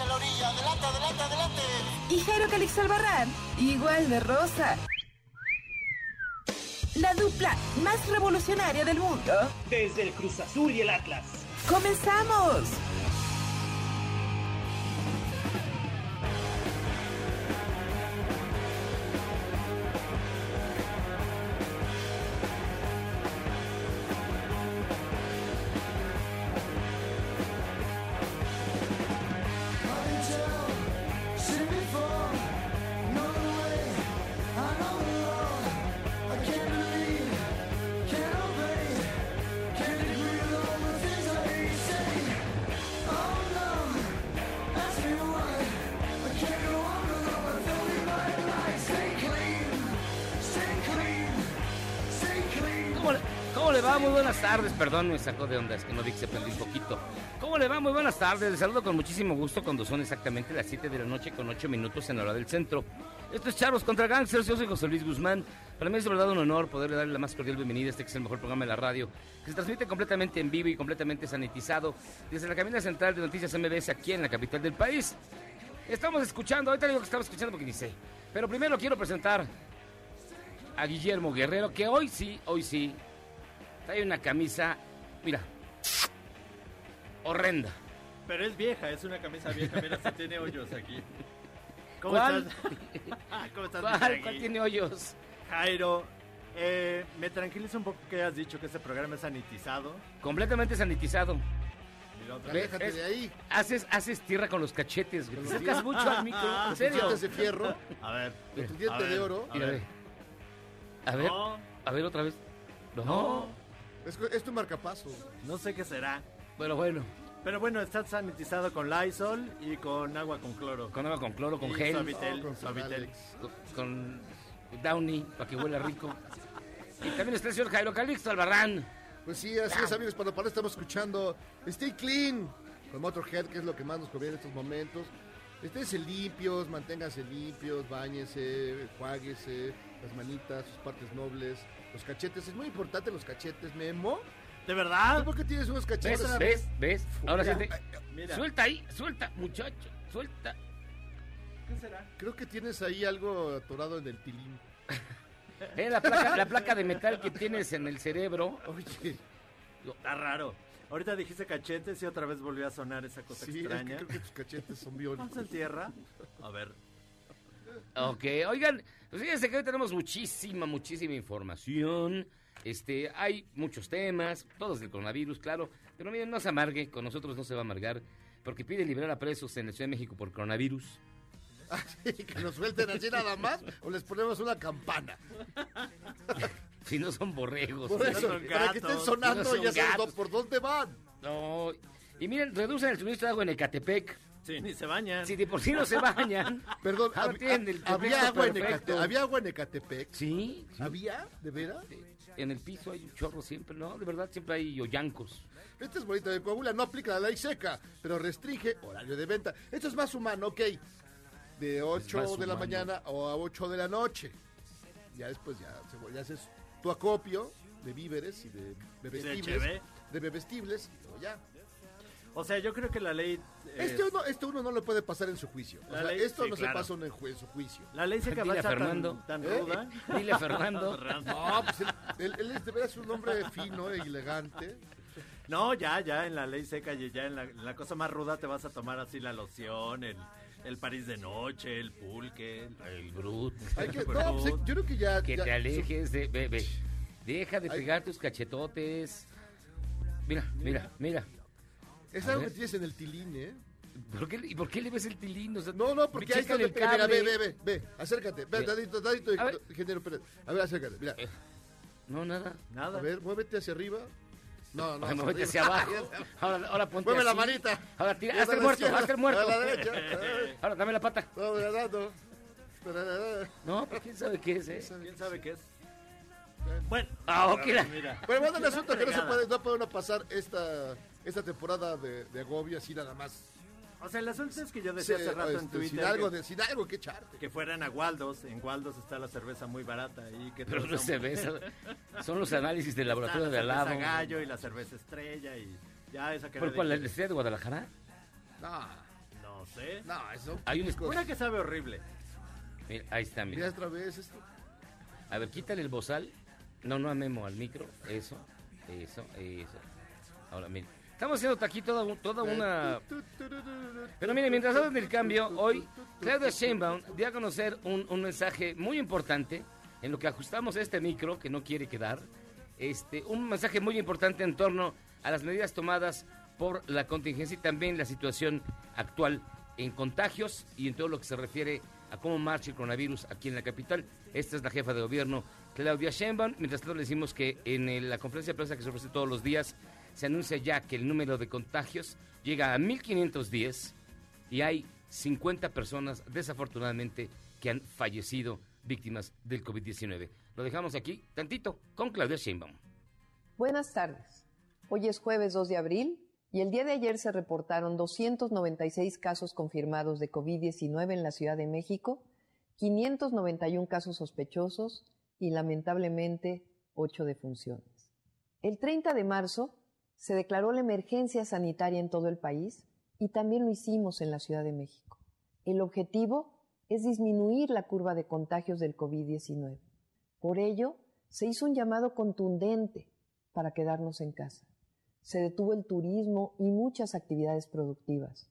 En la orilla, adelante, adelante, adelante. Y Jairo Calix Albarrán, igual de rosa. La dupla más revolucionaria del mundo. Desde el Cruz Azul y el Atlas. ¡Comenzamos! Perdón, me sacó de onda, es que no vi que se prendió un poquito. ¿Cómo le va? Muy buenas tardes. Les saludo con muchísimo gusto cuando son exactamente las 7 de la noche con 8 minutos en la hora del centro. Esto es Charlos contra Gangsters. Yo soy José Luis Guzmán. Para mí es de verdad un honor poderle darle la más cordial bienvenida a este que es el mejor programa de la radio, que se transmite completamente en vivo y completamente sanitizado desde la cabina central de Noticias MBS aquí en la capital del país. Estamos escuchando, ahorita digo que estamos escuchando porque ni sé. Pero primero quiero presentar a Guillermo Guerrero, que hoy sí, hoy sí, trae una camisa, mira, horrenda. Pero es vieja, es una camisa vieja, mira si tiene hoyos aquí. ¿Cómo ¿Cuál? estás? ¿Cómo estás, ¿Cuál, cuál tiene hoyos? Jairo, eh, me tranquiliza un poco que hayas dicho que este programa es sanitizado. Completamente sanitizado. Aléjate de ahí. Haces, haces tierra con los cachetes, güey. Te acercas mucho al micro, en serio. Dientes de fierro, A ver. de tu diente ver, de oro. A Mira, ver. ve. A ver, No, a ver otra vez. No. no, Es, es tu marcapaso. no sé qué será. Bueno, bueno. Pero bueno, está sanitizado con Lysol y con agua con cloro. Con agua con cloro, con Y gel, Suavitel, Oh, con Suavitel. Con, con Downy, para que huela rico. Y también está el señor Jairo Calixto Albarrán. Pues sí, así es, amigos. Para para estamos escuchando Stay Clean con Motorhead, que es lo que más nos conviene en estos momentos. Esténse limpios, manténganse limpios, bañese, juáguese, las manitas, sus partes nobles, los cachetes. Es muy importante los cachetes, Memo. ¿De verdad? ¿Por qué tienes unos cachetes? ¿Ves? ¿Ves? ¿Ves? Ahora siente. Mira, Suelta ahí, suelta, muchacho, suelta. ¿qué será? Creo que tienes ahí algo atorado en el tilín. Eh, la, placa, la placa de metal que tienes en el cerebro. Oye, Está raro. Ahorita dijiste cachetes y otra vez volvió a sonar esa cosa sí, es que extraña. creo que tus cachetes son ¿Vamos biónicos. en tierra? A ver. Ok, oigan, pues fíjense que hoy tenemos muchísima, muchísima información. Este, hay muchos temas, todos del coronavirus, claro. Pero miren, no se amargue, con nosotros no se va a amargar, porque piden liberar a presos en la Ciudad de México por coronavirus. que nos suelten así nada más o les ponemos una campana. Si no son borregos. Por eso, son para que estén sonando no son ya gatos. por dónde van. No. Y miren, reducen el suministro de agua en Ecatepec. Sí, ni se bañan. Si de por sí no se bañan. Perdón, hab- el había, agua en. Ecate- había agua en Ecatepec. Sí, sí. ¿Había? ¿De veras? En el piso hay un chorro siempre, ¿no? De verdad siempre hay hoyancos. Esta es bonita de Coahuila, no aplica la ley seca, pero restringe horario de venta. Esto es más humano, ok. De 8 más de la mañana o a 8 de la noche. Ya después ya, se- ya haces tu acopio de víveres y de bebestibles. cheve. De bebestibles y luego ya. O sea, yo creo que la ley... eh, Este uno, este uno no lo puede pasar en su juicio. O La sea, ley- esto sí, no claro. se pasa en, su juicio. La ley seca Dile va a a estar Fernando. tan, tan ¿Eh? ruda. Dile a Fernando. No, pues él, él- él es de veras un hombre fino e elegante. No, ya, ya en la ley seca y ya en la, en la cosa más ruda te vas a tomar así la loción, el, El París de noche, el pulque, el, El brut. Hay que, no, pues, yo creo que ya. Que ya- te alejes de... Ve, ve. Deja de Ay. pegar tus cachetotes. Mira, mira, mira. Es A algo ver. que tienes en el tilín, ¿eh? ¿Por qué, ¿Y por qué le ves el tilín? O sea, No, no, porque ahí está. el Mira, cable. ve, ve, ve, ve. Acércate. Ve, Mira. dadito, dadito, ingeniero Pérez. A ver, acércate. Mira. No, nada. nada. A ver, muévete hacia arriba. No, no. Ay, muévete hacia abajo. Ahora, ahora ponte Mueve la así. manita. Ahora tira, hazte el la muerto, hazte el muerto. A la derecha. Ahora dame la pata. No, mira, dando. No, pues quién sabe qué es, ¿eh? ¿Quién sabe qué es? Bueno, Ah, ok. la- mira. Bueno, bueno, el asunto que no se puede, no puede uno pasar esta, esta temporada de, de agobio así nada más. O sea, el asunto es que yo decía Sí, hace rato en este, Twitter sin algo, que, de, sin algo que echarte. que fueran a Waldos. En Waldos está la cerveza muy barata y que Pero no son- eso- Son los análisis del laboratorio la de al cerveza lado. gallo y la cerveza estrella y ya esa que ¿Por cuál? ¿La estrella de Guadalajara? No, No sé. no, eso. Hay un Una que sabe horrible. Mira, ahí está, Mira mira. otra vez esto. A ver, quítale el bozal. No, no a Memo, al micro. Eso, eso, eso. Ahora, mira. Estamos haciendo aquí toda, toda una... Pero mire, mientras hacen el cambio, hoy Claudia Sheinbaum dio a conocer un, un mensaje muy importante en lo que ajustamos este micro, que no quiere quedar. Este, un mensaje muy importante en torno a las medidas tomadas por la contingencia y también la situación actual en contagios y en todo lo que se refiere a cómo marcha el coronavirus aquí en la capital. Esta es la jefa de gobierno, Claudia Sheinbaum. Mientras tanto, le decimos que en la conferencia de prensa que se ofrece todos los días, se anuncia ya que el número de contagios llega a 1.510 y hay 50 personas, desafortunadamente, que han fallecido víctimas del COVID-19. Lo dejamos aquí, tantito, con Claudia Sheinbaum. Buenas tardes. Hoy es jueves 2 de abril y el día de ayer se reportaron 296 casos confirmados de COVID-19 en la Ciudad de México, 591 casos sospechosos y lamentablemente 8 defunciones. El 30 de marzo se declaró la emergencia sanitaria en todo el país y también lo hicimos en la Ciudad de México. El objetivo es disminuir la curva de contagios del COVID-19. Por ello, se hizo un llamado contundente para quedarnos en casa. Se detuvo el turismo y muchas actividades productivas.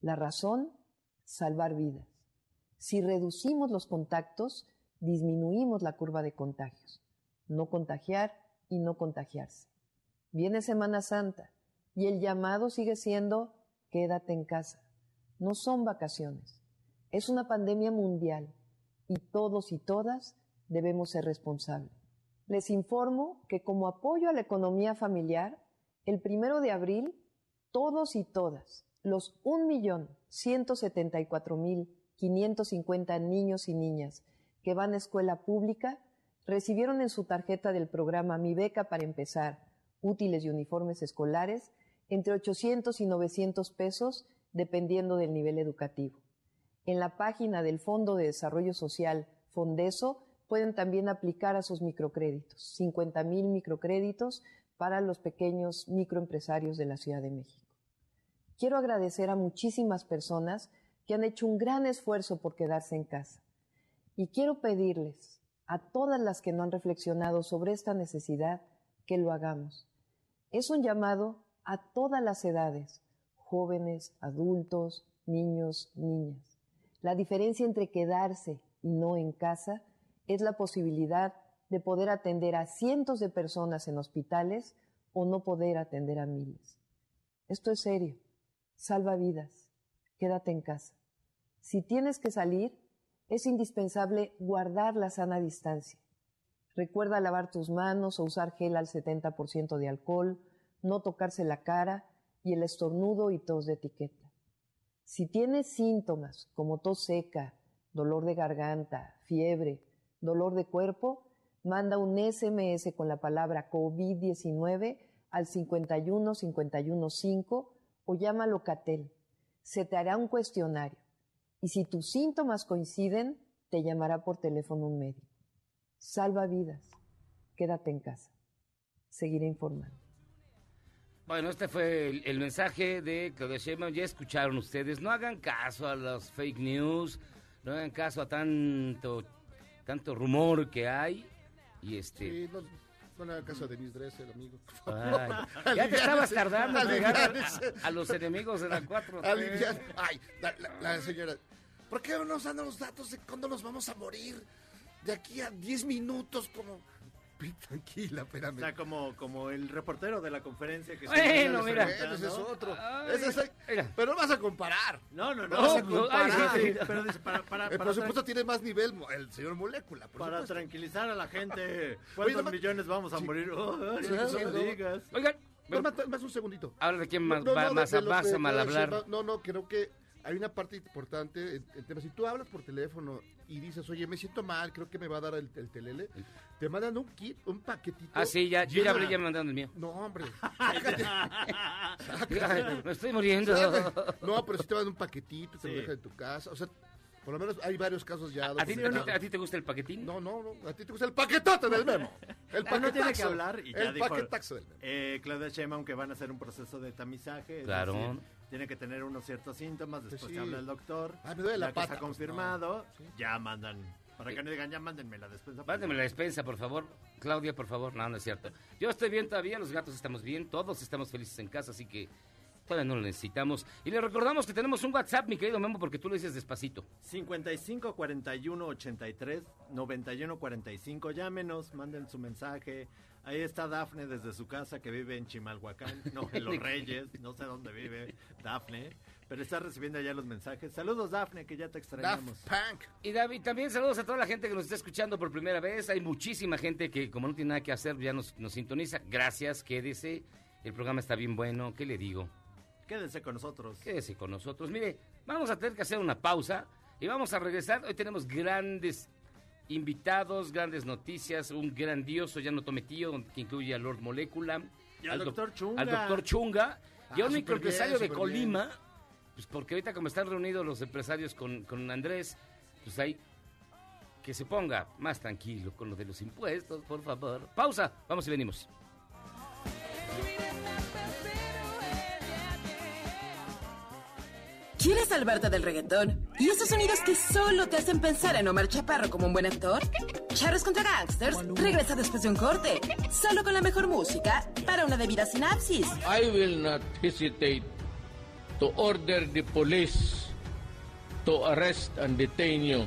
La razón, salvar vidas. Si reducimos los contactos, disminuimos la curva de contagios. No contagiar y no contagiarse. Viene Semana Santa y el llamado sigue siendo quédate en casa. No son vacaciones. Es una pandemia mundial y todos y todas debemos ser responsables. Les informo que como apoyo a la economía familiar, el primero de abril, todos y todas, los 1.174.550 niños y niñas que van a escuela pública, recibieron en su tarjeta del programa Mi Beca para empezar, útiles y uniformes escolares, entre 800 y 900 pesos, dependiendo del nivel educativo. En la página del Fondo de Desarrollo Social, Fondeso, pueden también aplicar a sus microcréditos, 50 mil microcréditos para los pequeños microempresarios de la Ciudad de México. Quiero agradecer a muchísimas personas que han hecho un gran esfuerzo por quedarse en casa. Y quiero pedirles a todas las que no han reflexionado sobre esta necesidad que lo hagamos. Es un llamado a todas las edades, jóvenes, adultos, niños, niñas. La diferencia entre quedarse y no en casa es la posibilidad de poder atender a cientos de personas en hospitales o no poder atender a miles. Esto es serio. Salva vidas. Quédate en casa. Si tienes que salir, es indispensable guardar la sana distancia. Recuerda lavar tus manos o usar gel al 70% de alcohol, no tocarse la cara y el estornudo y tos de etiqueta. Si tienes síntomas como tos seca, dolor de garganta, fiebre, dolor de cuerpo, manda un SMS con la palabra COVID-19 al 51 51 5 o llama a Locatel. Se te hará un cuestionario y si tus síntomas coinciden, te llamará por teléfono un médico. Salva vidas. Quédate en casa. Seguiré informando. Bueno, este fue el, mensaje de Claudia Sheinbaum. Ya escucharon ustedes. No hagan caso a los fake news. No hagan caso a tanto, tanto rumor que hay. Y este, Sí, no, Van a casa de Miss Dressel, amigo. Ay, ya te estabas tardando en llegar a, a los enemigos de la 4. Alivian- Ay, la, la- la señora. ¿Por qué no nos dan los datos de cuándo nos vamos a morir? De aquí a 10 minutos, como. Tranquila, espérame. O sea, como, como el reportero de la conferencia que Bueno, mira. Ese es otro. Ay, Ese es- mira. Pero no vas a comparar. No, no, no. No, vas a no, comparar. ay, sí. Pero dice, para, para, El para, presupuesto tiene más nivel el señor Molécula. por para supuesto. tranquilizar a la gente. ¿Cuántos nomás- millones vamos a Sí. morir? Oh, Sí, no sí, digas. Oigan, pero- Más, más un segundito. ahora de quién más, No, no, va- de- más de a lo vas a mal hablar. No, no, creo que hay una parte importante en, en temas. Si tú hablas por teléfono y dices, oye, me siento mal, creo que me va a dar el, el telele, te mandan un kit, un paquetito. Ah, sí, ya, yo ya hablé, ya me mandaron el mío. No, hombre. sácate, me estoy muriendo. sácate. No, pero si te mandan un paquetito, te lo Sí. dejan en tu casa. O sea, por lo menos hay varios casos ya. ¿A ti, a ti- documentados. a ti te gusta el paquetín? No, no, no. A ti te gusta el paquetote del memo. El Ah, no tiene que paquetaxo. hablar y ya El dijo- paquetaxo del memo. Eh, Claudia Sheinbaum que van a hacer un proceso de tamizaje. Claro. decir, tiene que tener unos ciertos síntomas, después Sí. te habla el doctor. Me duele la ya que pata, está pues, confirmado, no. Sí. ya mandan. Para que no digan, ya mándenme la despensa. pues, Mándeme la despensa, por favor. Claudia, por favor. No, no es cierto. Yo estoy bien todavía, los gatos estamos bien, todos estamos felices en casa, así que todavía no lo necesitamos. Y le recordamos que tenemos un WhatsApp, mi querido Memo, porque tú lo dices despacito. 55 41 83 91 45. Llámenos, manden su mensaje. Ahí está Dafne desde su casa que vive en Chimalhuacán, no en Los Reyes, no sé dónde vive Dafne, pero está recibiendo ya los mensajes. Saludos Dafne, que ya te Daft extrañamos. Punk. Y David, también saludos a toda la gente que nos está escuchando por primera vez. Hay muchísima gente que, como no tiene nada que hacer, ya nos, nos sintoniza. Gracias, quédese. El programa está bien bueno. ¿Qué le digo? Quédense con nosotros. Quédese con nosotros. Mire, vamos a tener que hacer una pausa y vamos a regresar. Hoy tenemos grandes invitados, grandes noticias, un grandioso ya no tometío que incluye a Lord Molecula, Y al doc- doctor Chunga. al doctor Chunga y a Ah, un súper microempresario de bien. Colima, pues porque ahorita como están reunidos los empresarios con, con Andrés, pues hay que se ponga más tranquilo con lo de los impuestos, por favor. Pausa, vamos y venimos. ¿Quieres salvarte del reggaetón? ¿Y esos sonidos que solo te hacen pensar en Omar Chaparro como un buen actor? Charros contra Gangsters regresa después de un corte, solo con la mejor música para una debida sinapsis. I will not hesitate to order the police to arrest and detain you.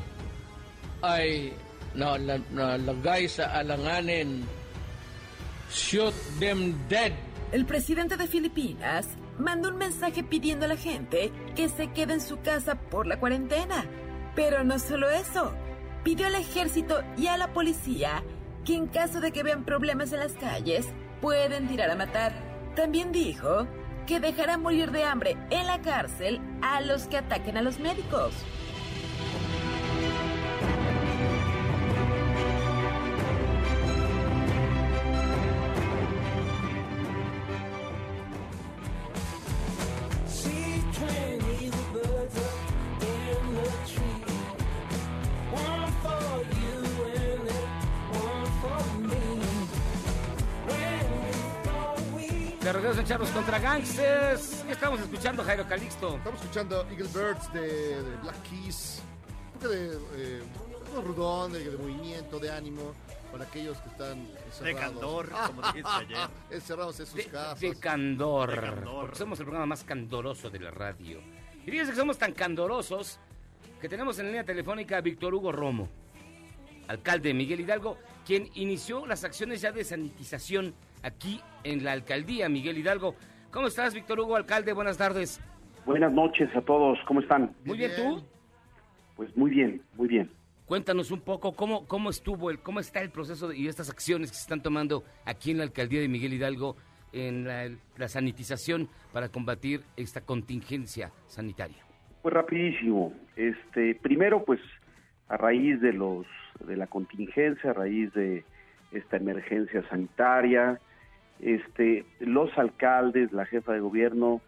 I na, na, nalagay sa alanganin. Shoot them dead. El presidente de Filipinas mandó un mensaje pidiendo a la gente que se quede en su casa por la cuarentena. Pero no solo eso, pidió al ejército y a la policía que en caso de que vean problemas en las calles, pueden tirar a matar. También dijo que dejará morir de hambre en la cárcel a los que ataquen a los médicos. Gangsters. ¿Qué estamos escuchando, Jairo Calixto? Estamos escuchando Eagle Birds de, de Black Keys. Un poco de eh, algo rudón, de, de movimiento, de ánimo para aquellos que están encerrados. De candor, como dijiste ayer. Encerrados en sus De, casas. de candor. De candor. Porque somos el programa más candoroso de la radio. Y fíjense que somos tan candorosos que tenemos en línea telefónica a Víctor Hugo Romo, alcalde de Miguel Hidalgo, quien inició las acciones ya de sanitización aquí en la alcaldía Miguel Hidalgo. ¿Cómo estás, Víctor Hugo, alcalde? Buenas tardes. Buenas noches a todos, ¿cómo están? Muy bien, ¿tú? Pues muy bien, muy bien. Cuéntanos un poco cómo, cómo estuvo, el, cómo está el proceso de- y estas acciones que se están tomando aquí en la alcaldía de Miguel Hidalgo en la, la sanitización para combatir esta contingencia sanitaria. Pues rapidísimo. Este, primero, pues a raíz de los de la contingencia, a raíz de esta emergencia sanitaria, este, los alcaldes, la jefa de gobierno,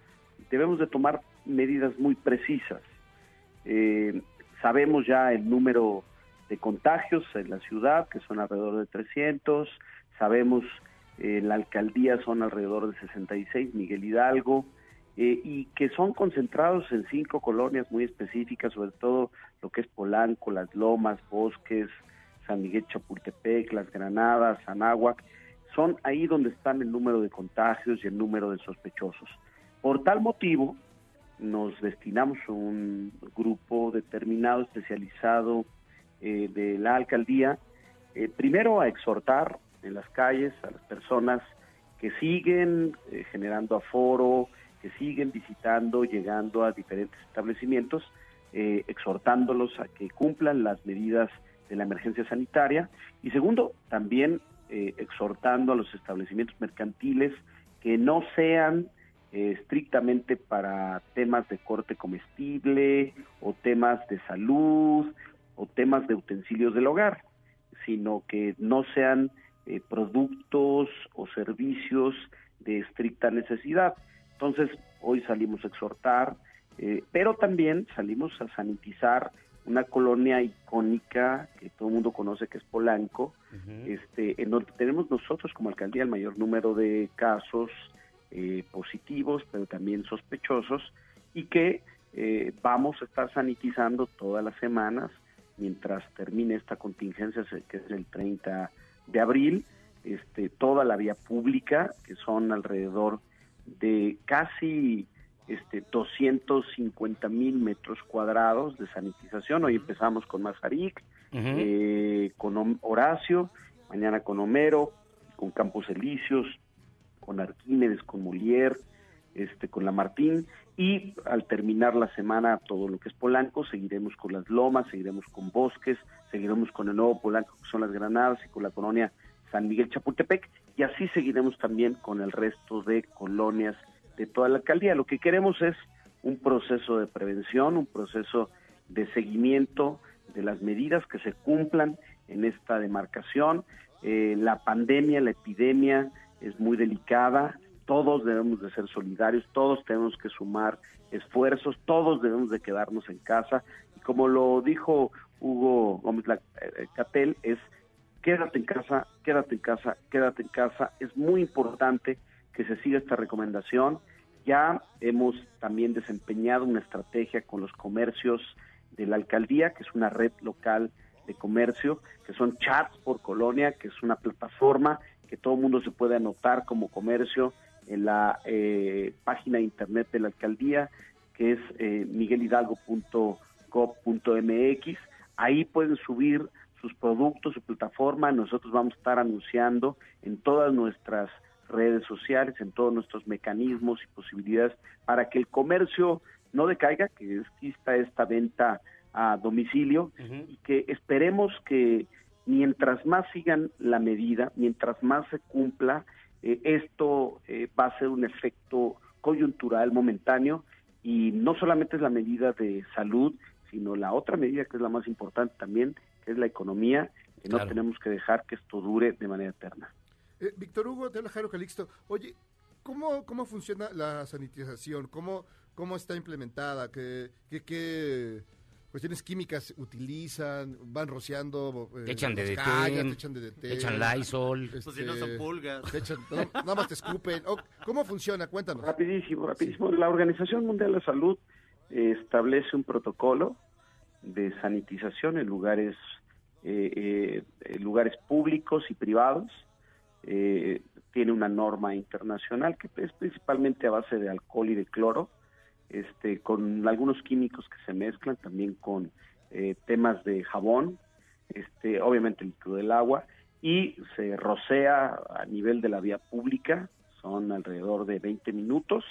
debemos de tomar medidas muy precisas. Eh, sabemos ya el número de contagios en la ciudad, que son alrededor de 300, sabemos eh, en la alcaldía son alrededor de 66, Miguel Hidalgo, eh, y que son concentrados en cinco colonias muy específicas, sobre todo lo que es Polanco, Las Lomas, Bosques, San Miguel Chapultepec, Las Granadas, Anáhuac, son ahí donde están el número de contagios y el número de sospechosos. Por tal motivo, nos destinamos a un grupo determinado, especializado eh, de la alcaldía, eh, primero a exhortar en las calles a las personas que siguen eh, generando aforo, que siguen visitando, llegando a diferentes establecimientos, exhortándolos a que cumplan las medidas de la emergencia sanitaria. Y segundo, también exhortando a los establecimientos mercantiles que no sean estrictamente para temas de corte comestible o temas de salud o temas de utensilios del hogar, sino que no sean eh, productos o servicios de estricta necesidad. Entonces, hoy salimos a exhortar, eh, pero también salimos a sanitizar una colonia icónica que todo el mundo conoce que es Polanco, este, en donde tenemos nosotros como alcaldía el mayor número de casos eh, positivos, pero también sospechosos, y que eh, vamos a estar sanitizando todas las semanas mientras termine esta contingencia, que es el 30 de abril, este, toda la vía pública, que son alrededor de casi este, 250 mil metros cuadrados de sanitización. Hoy empezamos con Mazarik, eh, con Horacio, mañana con Homero, con Campos Elíseos, con Arquímedes, con Molière, este, con la Martín, y al terminar la semana todo lo que es Polanco, seguiremos con las lomas, seguiremos con bosques, seguiremos con el nuevo Polanco, que son las Granadas, y con la colonia San Miguel Chapultepec, y así seguiremos también con el resto de colonias de toda la alcaldía. Lo que queremos es un proceso de prevención, un proceso de seguimiento de las medidas que se cumplan en esta demarcación. Eh, la pandemia, la epidemia, es muy delicada, todos debemos de ser solidarios, todos tenemos que sumar esfuerzos, todos debemos de quedarnos en casa. Y como lo dijo Hugo Gómez eh, Catel, es quédate en casa, quédate en casa, quédate en casa. Es muy importante que se siga esta recomendación. Ya hemos también desempeñado una estrategia con los comercios de la alcaldía, que es una red local de comercio, que son chats por colonia, que es una plataforma que todo mundo se puede anotar como comercio en la eh, página de internet de la alcaldía, que es eh, miguelhidalgo.gov.mx. Ahí pueden subir sus productos, su plataforma. Nosotros vamos a estar anunciando en todas nuestras redes sociales, en todos nuestros mecanismos y posibilidades para que el comercio no decaiga, que exista esta venta a domicilio y que esperemos que mientras más sigan la medida, mientras más se cumpla, eh, esto eh, va a ser un efecto coyuntural momentáneo y no solamente es la medida de salud, sino la otra medida que es la más importante también, que es la economía, que no tenemos que dejar que esto dure de manera eterna. Eh, Víctor Hugo, te habla Jairo Calixto. Oye, ¿cómo, cómo funciona la sanitización? ¿Cómo, cómo está implementada? ¿Qué, qué, qué cuestiones químicas utilizan, van rociando eh, te echan, de te echan de detén, echan Lysol, este, pues si no son pulgas, nada más te escupen. Oh, ¿Cómo funciona? Cuéntanos. Rapidísimo, rapidísimo. La Organización Mundial de la Salud eh, establece un protocolo de sanitización en lugares eh, en lugares públicos y privados. Tiene una norma internacional que es principalmente a base de alcohol y de cloro este, con algunos químicos que se mezclan, también con eh, temas de jabón, este, obviamente el líquido del agua, y se rocea a nivel de la vía pública, son alrededor de 20 minutos.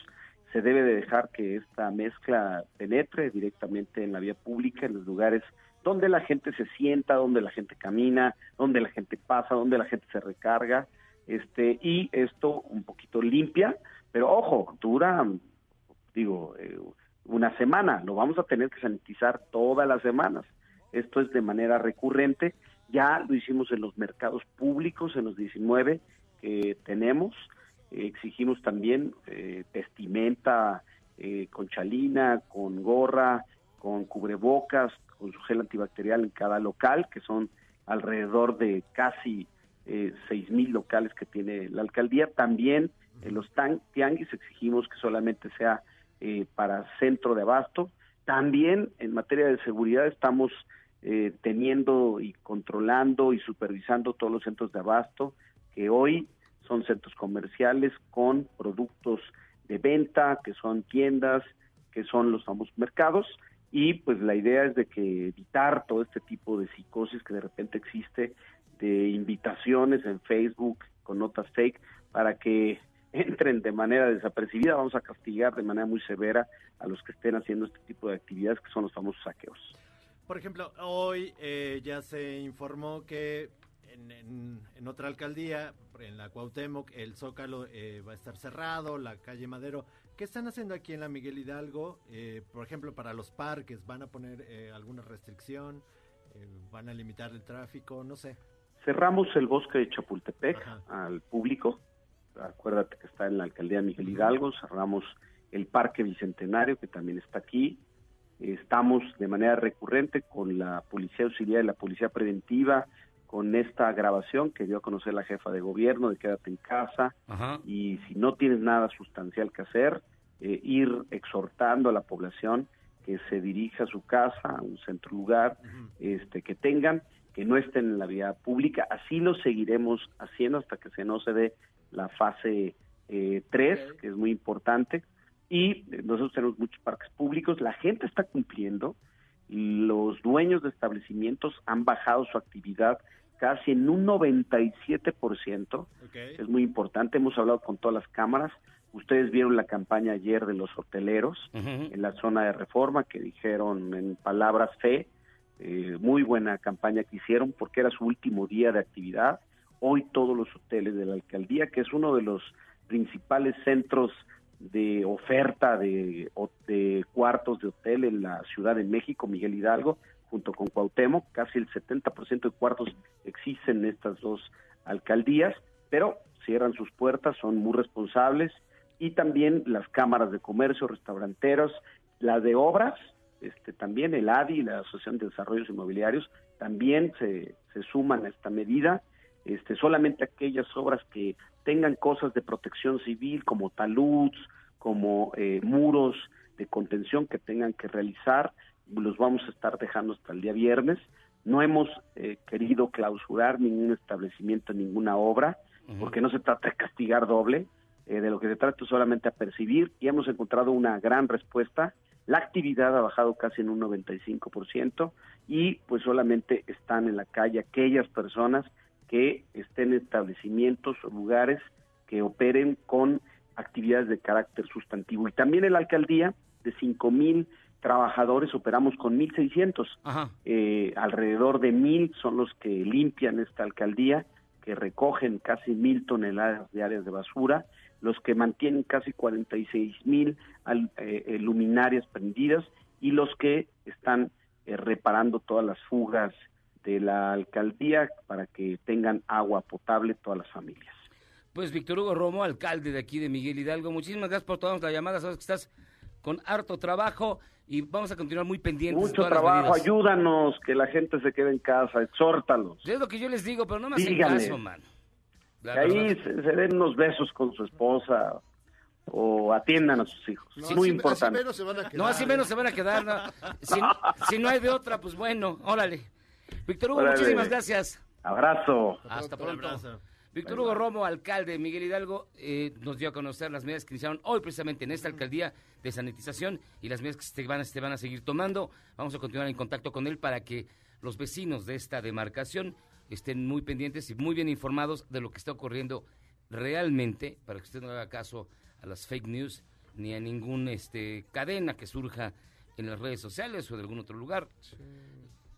Se debe de dejar que esta mezcla penetre directamente en la vía pública, en los lugares donde la gente se sienta, donde la gente camina, donde la gente pasa, donde la gente se recarga, este, y esto un poquito limpia, pero ojo, dura digo, eh, una semana, lo vamos a tener que sanitizar todas las semanas. Esto es de manera recurrente, ya lo hicimos en los mercados públicos, en los 19 que tenemos, exigimos también eh, vestimenta eh, con chalina, con gorra, con cubrebocas, con su gel antibacterial en cada local, que son alrededor de casi eh, seis mil locales que tiene la alcaldía. También en los tianguis exigimos que solamente sea eh, para centro de abasto. También en materia de seguridad estamos eh, teniendo y controlando y supervisando todos los centros de abasto que hoy son centros comerciales con productos de venta, que son tiendas, que son los famosos mercados, y pues la idea es de que evitar todo este tipo de psicosis que de repente existe, de invitaciones en Facebook con notas fake, para que entren de manera desapercibida, vamos a castigar de manera muy severa a los que estén haciendo este tipo de actividades que son los famosos saqueos. Por ejemplo, hoy eh, ya se informó que en, en- en otra alcaldía, en la Cuauhtémoc, el Zócalo eh, va a estar cerrado, la calle Madero. ¿Qué están haciendo aquí en la Miguel Hidalgo? Eh, por ejemplo, para los parques, ¿van a poner eh, alguna restricción? Eh, ¿Van a limitar el tráfico? No sé. Cerramos el bosque de Chapultepec al público. Acuérdate que está en la alcaldía Miguel Hidalgo. Cerramos el Parque Bicentenario, que también está aquí. Estamos de manera recurrente con la Policía Auxiliar y la Policía Preventiva, con esta grabación que dio a conocer la jefa de gobierno de quédate en casa Ajá. y si no tienes nada sustancial que hacer, eh, ir exhortando a la población que se dirija a su casa, a un centro lugar, este, que tengan, que no estén en la vía pública. Así lo seguiremos haciendo hasta que se no se dé la fase 3, que es muy importante. Y eh, nosotros tenemos muchos parques públicos, la gente está cumpliendo, los dueños de establecimientos han bajado su actividad casi en un 97%, es muy importante, hemos hablado con todas las cámaras, ustedes vieron la campaña ayer de los hoteleros en la zona de reforma que dijeron en palabras fe, eh, muy buena campaña que hicieron porque era su último día de actividad, hoy todos los hoteles de la alcaldía, que es uno de los principales centros de oferta de, de cuartos de hotel en la Ciudad de México, Miguel Hidalgo, junto con Cuauhtémoc, casi el 70% de cuartos existen en estas dos alcaldías, pero cierran sus puertas, son muy responsables, y también las cámaras de comercio, restauranteros, las de obras, este, también el ADI, la Asociación de Desarrollos Inmobiliarios, también se, se suman a esta medida, este, solamente aquellas obras que tengan cosas de protección civil como taluds, como eh, muros de contención que tengan que realizar, los vamos a estar dejando hasta el día viernes. No hemos eh, querido clausurar ningún establecimiento, ninguna obra, porque no se trata de castigar doble, eh, de lo que se trata es solamente a percibir y hemos encontrado una gran respuesta. La actividad ha bajado casi en un 95% y pues solamente están en la calle aquellas personas que estén en establecimientos o lugares que operen con actividades de carácter sustantivo. Y también en la alcaldía, de 5 mil trabajadores, operamos con 1.600. Eh, alrededor de mil son los que limpian esta alcaldía, que recogen casi mil toneladas de áreas de basura, los que mantienen casi 46 mil eh, eh, luminarias prendidas y los que están eh, reparando todas las fugas de la alcaldía para que tengan agua potable todas las familias. Pues Víctor Hugo Romo, alcalde de aquí de Miguel Hidalgo, muchísimas gracias por tomarnos la llamada, sabes que estás con harto trabajo y vamos a continuar muy pendientes. Mucho todas trabajo, ayúdanos, que la gente se quede en casa, exhórtalos. Es lo que yo les digo, pero no me hacen Díganle. caso, man. La Que ahí se, se den unos besos con su esposa o atiendan a sus hijos. Sí, Muy así- importante. Menos se van a quedar. No, así menos se van a quedar. no. Si, si no hay de otra, pues bueno, órale. Víctor Hugo, Órale. muchísimas gracias. Abrazo. Hasta pronto. abrazo. Víctor Hugo Romo, alcalde de Miguel Hidalgo, eh, nos dio a conocer las medidas que iniciaron hoy precisamente en esta alcaldía de sanitización y las medidas que se van, se van a seguir tomando. Vamos a continuar en contacto con él para que los vecinos de esta demarcación estén muy pendientes y muy bien informados de lo que está ocurriendo realmente, para que usted no haga caso a las fake news ni a ningún este, cadena que surja en las redes sociales o de algún otro lugar.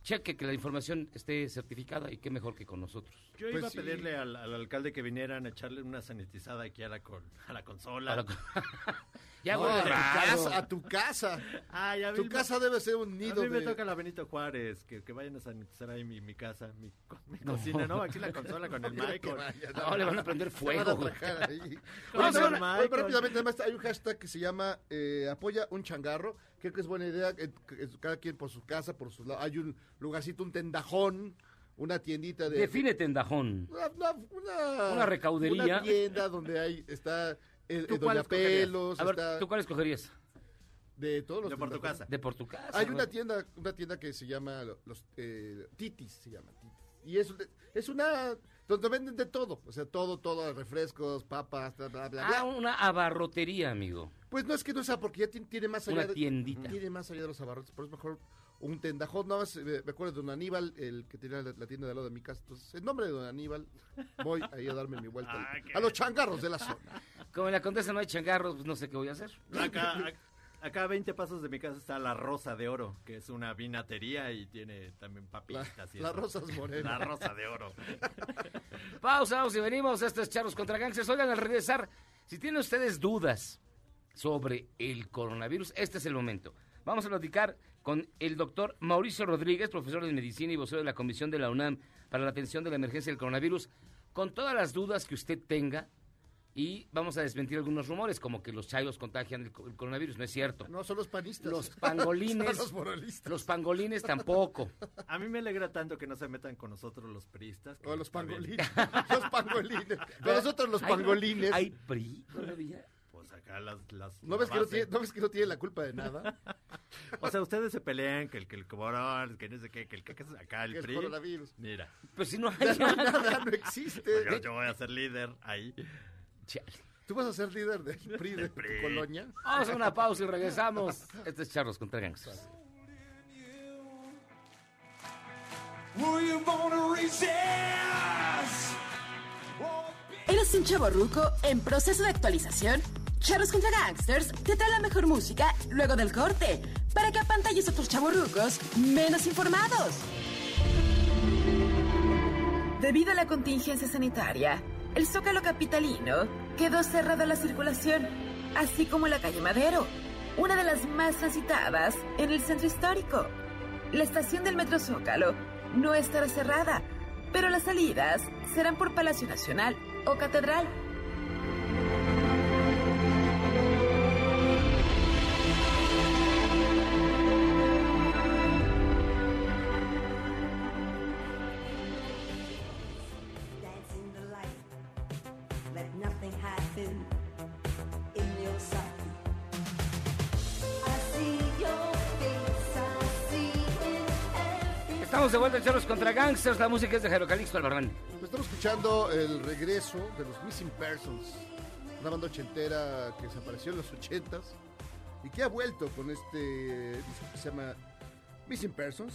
Cheque que la información esté certificada y qué mejor que con nosotros. Yo Pues iba sí. a pedirle al, al alcalde que vinieran a echarle una sanitizada aquí a la, con- a la consola. A la- Ya, No, a, tu casa, a tu casa. Ah, ya Tu vi- casa debe ser un A nido mí me de... toca la Benito Juárez, que, que vayan a sanitizar ahí mi, mi casa, mi, mi cocina, ¿no? Aquí la consola con el Michael. vaya, No, le van a prender Se van a fuego. ahí. Oye, oye, rápidamente, además hay un hashtag que se llama eh, apoya un changarro. Creo que es buena idea, eh, cada quien por su casa, por su lado. Hay un lugarcito, un tendajón, una tiendita de... Define tendajón. Una, una, una- Una recaudería. Una tienda donde hay, está el, ¿Tú cuál Doña escogerías? Pelos, A ver, está ¿tú cuál escogerías? de todos los De por tu casa. De por tu casa. Hay güey. una tienda, una tienda que se llama los eh, Titis, se llama Titis. Y es, es una... Donde venden de todo, o sea, todo, todo, refrescos, papas, bla, bla, bla. Ah, una abarrotería, amigo. Pues no es que no sea, porque ya tiene, tiene más allá Una de- tiendita. Tiene más allá de los abarrotes, pero es mejor un tendajón. Nada más eh, me acuerdo de don Aníbal, el que tenía la, la tienda de al lado de mi casa. Entonces, en nombre de don Aníbal, voy ahí a darme mi vuelta Ah, al- a los changarros de la zona. Como en la condesa no hay changarros, pues no sé qué voy a hacer. Acá, ac- acá a 20 pasos de mi casa está la Rosa de Oro, que es una vinatería y tiene también papitas. y La eso. Rosas Moreno. La Rosa de Oro. Pausa, vamos y venimos. Esto es Charlos contra Gangsters. Oigan, al regresar, si tienen ustedes dudas sobre el coronavirus, este es el momento. Vamos a platicar con el doctor Mauricio Rodríguez, profesor de medicina y vocero de la Comisión de la UNAM para la atención de la emergencia del coronavirus, con todas las dudas que usted tenga. Y vamos a desmentir algunos rumores, como que los chayos contagian el, co- el coronavirus. No es cierto. No, son los panistas. Los pangolines. Son los moralistas. Los pangolines tampoco. A mí me alegra tanto que no se metan con nosotros los priistas. O los pangolines. los pangolines. Con nosotros los Hay- pangolines. ¿Hay PRI todavía? Pues acá las... las ¿No ves, que no, tiene, ¿No ves que no tiene la culpa de nada? O sea, ustedes se pelean que el que el cobrón, que no sé qué, que el que, que es acá el Que PRI. coronavirus. Mira, Pues si no hay nada. nada, no existe. pues yo, yo voy a ser líder ahí. Chale. ¿Tú vas a ser líder del PRI de PRI. colonia? Vamos a una pausa y regresamos. Este es Charlos contra Gangsters. ¿Eres un chavo ruco en proceso de actualización? Charros contra Gangsters te trae la mejor música luego del corte para que apantalles a otros chavos rucos menos informados. Debido a la contingencia sanitaria, el Zócalo Capitalino quedó cerrado a la circulación, así como la calle Madero, una de las más transitadas en el centro histórico. La estación del Metro Zócalo no estará cerrada, pero las salidas serán por Palacio Nacional o Catedral. Vuelta en Charlos contra Gangsters. La música es de Jairo Calixto Albarrán. Pues Estamos escuchando el regreso de los Missing Persons, una banda ochentera que desapareció en los ochentas y que ha vuelto con este disco que se llama Missing Persons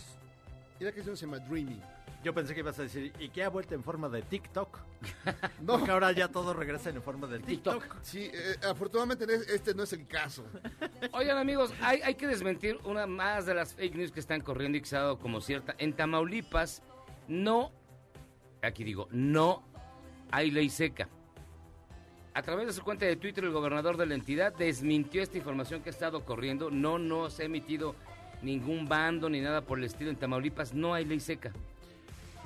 y la canción se llama Dreaming. Yo pensé que ibas a decir, ¿y qué ha vuelto en forma de TikTok? No. Porque ahora ya todo regresa en forma de TikTok. Sí, eh, afortunadamente este no es el caso. Oigan, amigos, hay, hay que desmentir una más de las fake news que están corriendo y que se ha dado como cierta. En Tamaulipas, no, aquí digo, no hay ley seca. A través de su cuenta de Twitter, el gobernador de la entidad desmintió esta información que ha estado corriendo. No, no se ha emitido ningún bando ni nada por el estilo. En Tamaulipas no hay ley seca.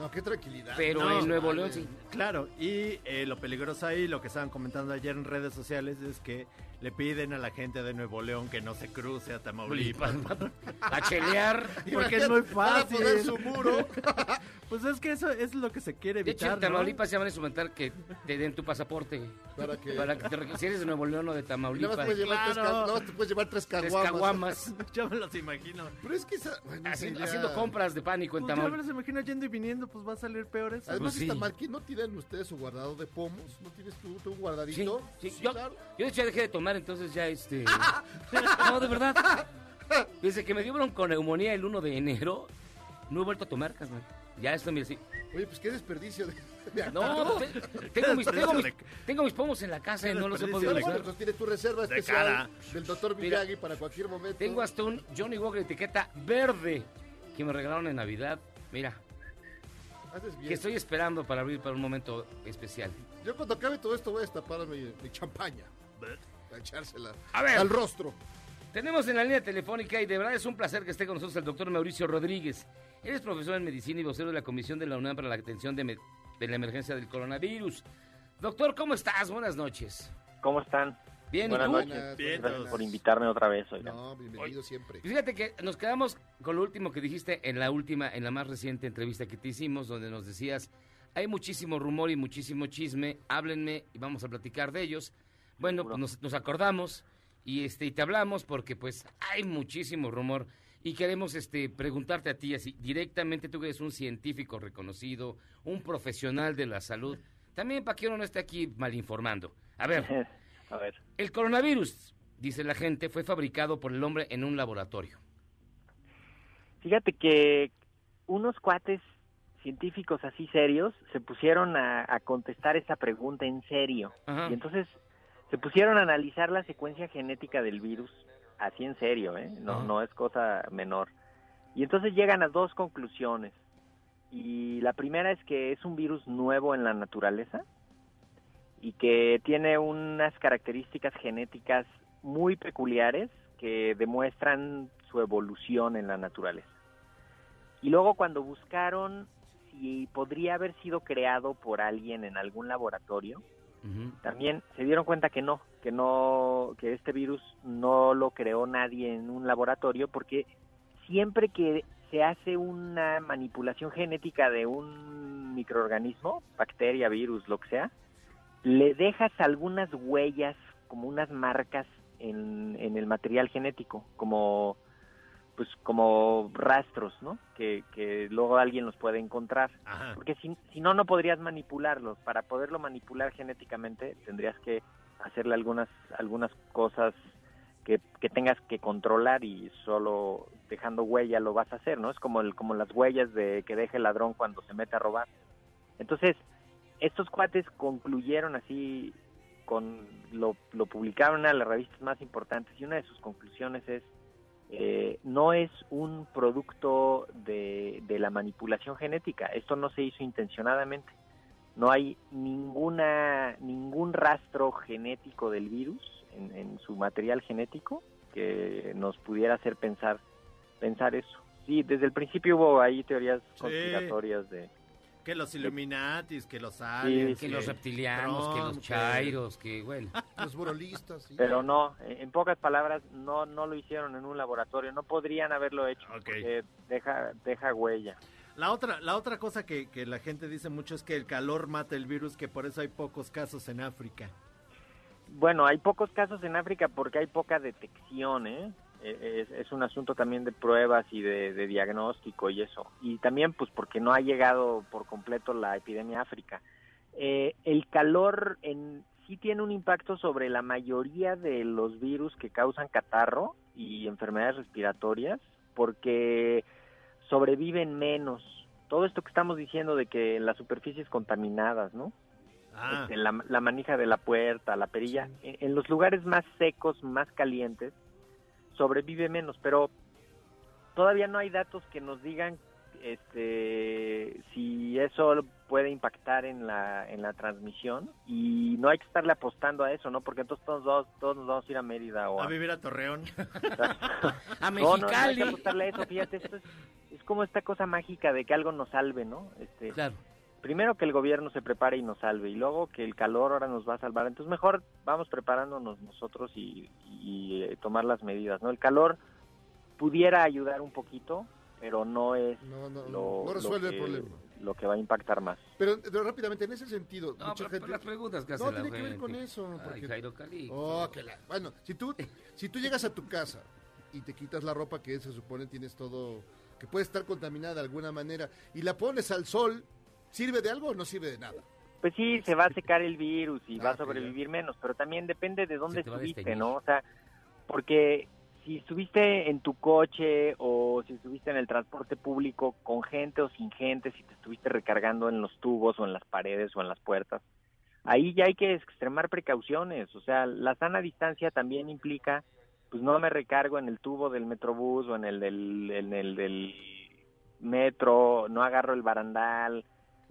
No, qué tranquilidad. Pero No, en Nuevo vale. León sí. Claro, y eh, lo peligroso ahí, lo que estaban comentando ayer en redes sociales, es que le piden a la gente de Nuevo León que no se cruce a Tamaulipas. A chelear. Porque es muy Van a poner fácil. su muro. Pues es que eso es lo que se quiere De hecho, evitar, en ¿no? Tamaulipas ya van a instrumentar que te den tu pasaporte. Para que- Para que te si eres de Nuevo León o de nada Tamaulipas. más puedes llevar, tres, Claro. ca- nada más te puedes llevar tres Tres caguamas. caguamas. Yo me los imagino. Pero es que esa, bueno, esa Haciendo, compras de pánico en Pues yo me Tamaulipas. los imagino yendo y viniendo, pues va a salir peor eso. Además Pues sí. no tienen ustedes su guardado de pomos, no tienes tú, tú un Sí, guardadito. sí, yo, yo de hecho ya dejé de tomar, entonces ya este... No, de verdad. Desde que me dio bronconeumonía el 1 de enero, no he vuelto a tomar, carnal. Ya esto, mira, sí. Oye, pues qué desperdicio de, de No, te- tengo, mis, tengo, mis, tengo mis pomos en la casa y no los he podido bueno, usar. entonces tienes tu reserva De especial cara. del doctor Mira, Miyagi para cualquier momento. Tengo hasta un Johnny Walker etiqueta verde que me regalaron en Navidad. Mira, Haces bien. que estoy esperando para abrir para un momento especial. Yo cuando acabe todo esto voy a destapar mi, mi champaña. A echársela A ver. al rostro. Tenemos en la línea telefónica y de verdad es un placer que esté con nosotros el doctor Mauricio Rodríguez. Él es profesor en medicina y vocero de la Comisión de la UNAM para la atención de, de la emergencia del coronavirus. Doctor, ¿cómo estás? Buenas noches. ¿Cómo están? Bien, ¿y Buenas tú? noches. Bien, Gracias por invitarme otra vez. oigan. No, bienvenido siempre. Y Fíjate que nos quedamos con lo último que dijiste en la última, en la más reciente entrevista que te hicimos, donde nos decías, hay muchísimo rumor y muchísimo chisme, háblenme y vamos a platicar de ellos. Bueno, pues nos, nos acordamos y este y te hablamos porque pues hay muchísimo rumor Y queremos este, preguntarte a ti, así, directamente tú que eres un científico reconocido, un profesional de la salud, también para que uno no esté aquí mal informando. A ver, A ver. el coronavirus, dice la gente, fue fabricado por el hombre en un laboratorio. Fíjate que unos cuates científicos así serios se pusieron a, a contestar esa pregunta en serio. Ajá. Y entonces se pusieron a analizar la secuencia genética del virus así en serio, ¿eh? No, no es cosa menor. Y entonces llegan a dos conclusiones. Y la primera es que es un virus nuevo en la naturaleza y que tiene unas características genéticas muy peculiares que demuestran su evolución en la naturaleza. Y luego cuando buscaron si podría haber sido creado por alguien en algún laboratorio, también se dieron cuenta que no, que no, que este virus no lo creó nadie en un laboratorio porque siempre que se hace una manipulación genética de un microorganismo, bacteria, virus, lo que sea, le dejas algunas huellas, como unas marcas en, en el material genético, como pues como rastros, ¿no? Que, que luego alguien los puede encontrar. Porque si, si no, no podrías manipularlos. Para poderlo manipular genéticamente, tendrías que hacerle algunas, algunas cosas que, que tengas que controlar y solo dejando huella lo vas a hacer, ¿no? Es como, el, como las huellas de que deja el ladrón cuando se mete a robar. Entonces, estos cuates concluyeron así, con lo, lo publicaron de las revistas más importantes y una de sus conclusiones es eh, no es un producto de, de la manipulación genética. Esto no se hizo intencionadamente. No hay ninguna ningún rastro genético del virus en, en su material genético que nos pudiera hacer pensar pensar eso. Sí, desde el principio hubo ahí teorías conspiratorias de Que los Illuminatis, que los aliens, que los reptilianos, que los chairos, que bueno. Los burolistas. sí. Pero no, en pocas palabras, no no lo hicieron en un laboratorio, no podrían haberlo hecho, porque deja deja huella. La otra, la otra cosa que, que la gente dice mucho es que el calor mata el virus, que por eso hay pocos casos en África. Bueno, hay pocos casos en África porque hay poca detección, ¿eh? Es, es un asunto también de pruebas y de, de diagnóstico y eso. Y también pues porque no ha llegado por completo la epidemia a África. Eh, el calor en, sí tiene un impacto sobre la mayoría de los virus que causan catarro y enfermedades respiratorias porque sobreviven menos. Todo esto que estamos diciendo de que las superficies contaminadas, ¿no? Ah. Este, la, la manija de la puerta, la perilla, en, en los lugares más secos, más calientes, sobrevive menos, pero todavía no hay datos que nos digan este si eso puede impactar en la en la transmisión y no hay que estarle apostando a eso, ¿no? Porque entonces todos, nos- todos nos vamos a ir a Mérida o A vivir a Torreón. A no, no, no hay Mexicali. que apostarle a eso, fíjate, esto es, es como esta cosa mágica de que algo nos salve, ¿no? Este, Claro. Primero que el gobierno se prepare y nos salve, y luego que el calor ahora nos va a salvar. Entonces mejor vamos preparándonos nosotros y, y, eh, tomar las medidas, ¿no? El calor pudiera ayudar un poquito, pero no es No, no, lo, no resuelve lo el que, problema. lo que va a impactar más. Pero, pero rápidamente, en ese sentido, No, mucha pero- gente... pero las preguntas que hace No, la tiene que ver con eso. Ay, porque- Jairo Cali. Oh, que la- Bueno, si tú, si tú llegas a tu casa y te quitas la ropa que se supone tienes todo, que puede estar contaminada de alguna manera, y la pones al sol, ¿sirve de algo o no sirve de nada? Pues sí, se va a secar el virus y Ah, va a ok, sobrevivir menos, pero también depende de dónde estuviste. ¿no? O sea, porque si estuviste en tu coche o si estuviste en el transporte público con gente o sin gente, si te estuviste recargando en los tubos o en las paredes o en las puertas, ahí ya hay que extremar precauciones. O sea, la sana distancia también implica, pues no me recargo en el tubo del metrobús o en el del, en el del metro, no agarro el barandal,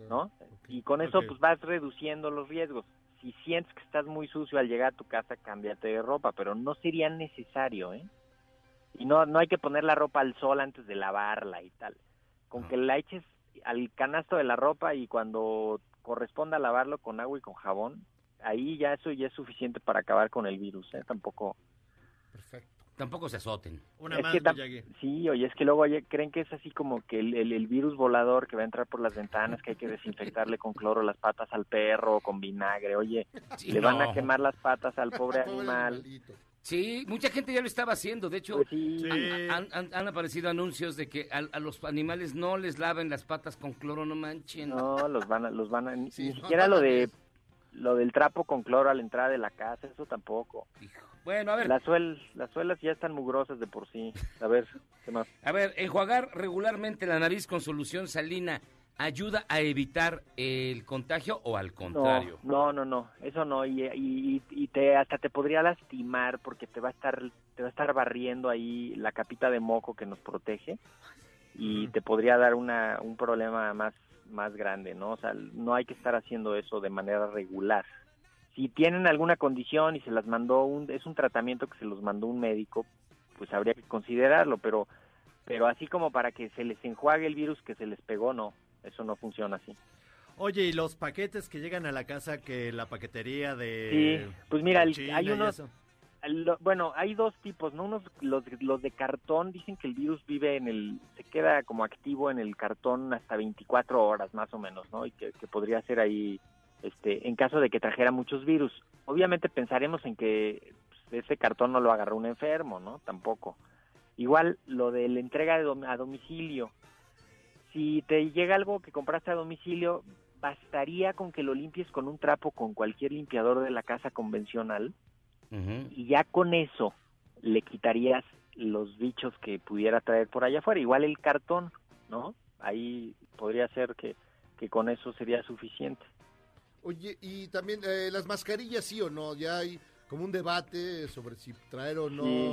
¿no? Y con eso pues vas reduciendo los riesgos. Si sientes que estás muy sucio al llegar a tu casa, cámbiate de ropa, pero no sería necesario, ¿eh? Y no no hay que poner la ropa al sol antes de lavarla y tal. Con que la eches al canasto de la ropa y cuando corresponda lavarlo con agua y con jabón, ahí ya eso ya es suficiente para acabar con el virus, ¿eh? Tampoco Tampoco se azoten. Una es más, que. Sí, oye, es que luego oye, creen que es así como que el, el- el virus volador que va a entrar por las ventanas, que hay que desinfectarle con cloro las patas al perro o con vinagre. Oye, Sí, le van a quemar las patas al pobre animal. Sí, mucha gente ya lo estaba haciendo. De hecho, Pues sí. han, han- han- han aparecido anuncios de que a, a los animales no les laven las patas con cloro, no manchen. No, los van a, los van a, ni, Sí, ni no, siquiera no lo de. Lo del trapo con cloro a la entrada de la casa, eso tampoco. Bueno, a ver, Las, suel, las suelas ya están mugrosas de por sí. A ver, ¿qué más? a ver, enjuagar regularmente la nariz con solución salina ayuda a evitar el contagio o al contrario. no, no, no, eso no y, y, y te hasta te podría lastimar porque te va a estar te va a estar barriendo ahí la capita de moco que nos protege y te podría dar una un problema más más grande, ¿no? O sea, no hay que estar haciendo eso de manera regular. Si tienen alguna condición y se las mandó un es un tratamiento que se los mandó un médico, pues habría que considerarlo, pero pero así como para que se les enjuague el virus que se les pegó, no, eso no funciona así. Oye, ¿y los paquetes que llegan a la casa que la paquetería de... Sí, pues mira, el- hay unos, eso? Lo- bueno, hay dos tipos, ¿no? Unos, los, los de cartón dicen que el virus vive en el, se queda como activo en el cartón hasta 24 horas más o menos, ¿no? Y que, podría ser ahí, este, en caso de que trajera muchos virus. Obviamente pensaremos en que pues, ese cartón no lo agarró un enfermo, ¿no? Tampoco. Igual lo de la entrega de dom- a domicilio. Si te llega algo que compraste a domicilio, bastaría con que lo limpies con un trapo con cualquier limpiador de la casa convencional Y ya con eso le quitarías los bichos que pudiera traer por allá afuera. Igual el cartón, ¿no? Ahí podría ser que, que con eso sería suficiente. Oye, y también eh, las mascarillas, sí o no, ya hay como un debate sobre si traer o no Sí.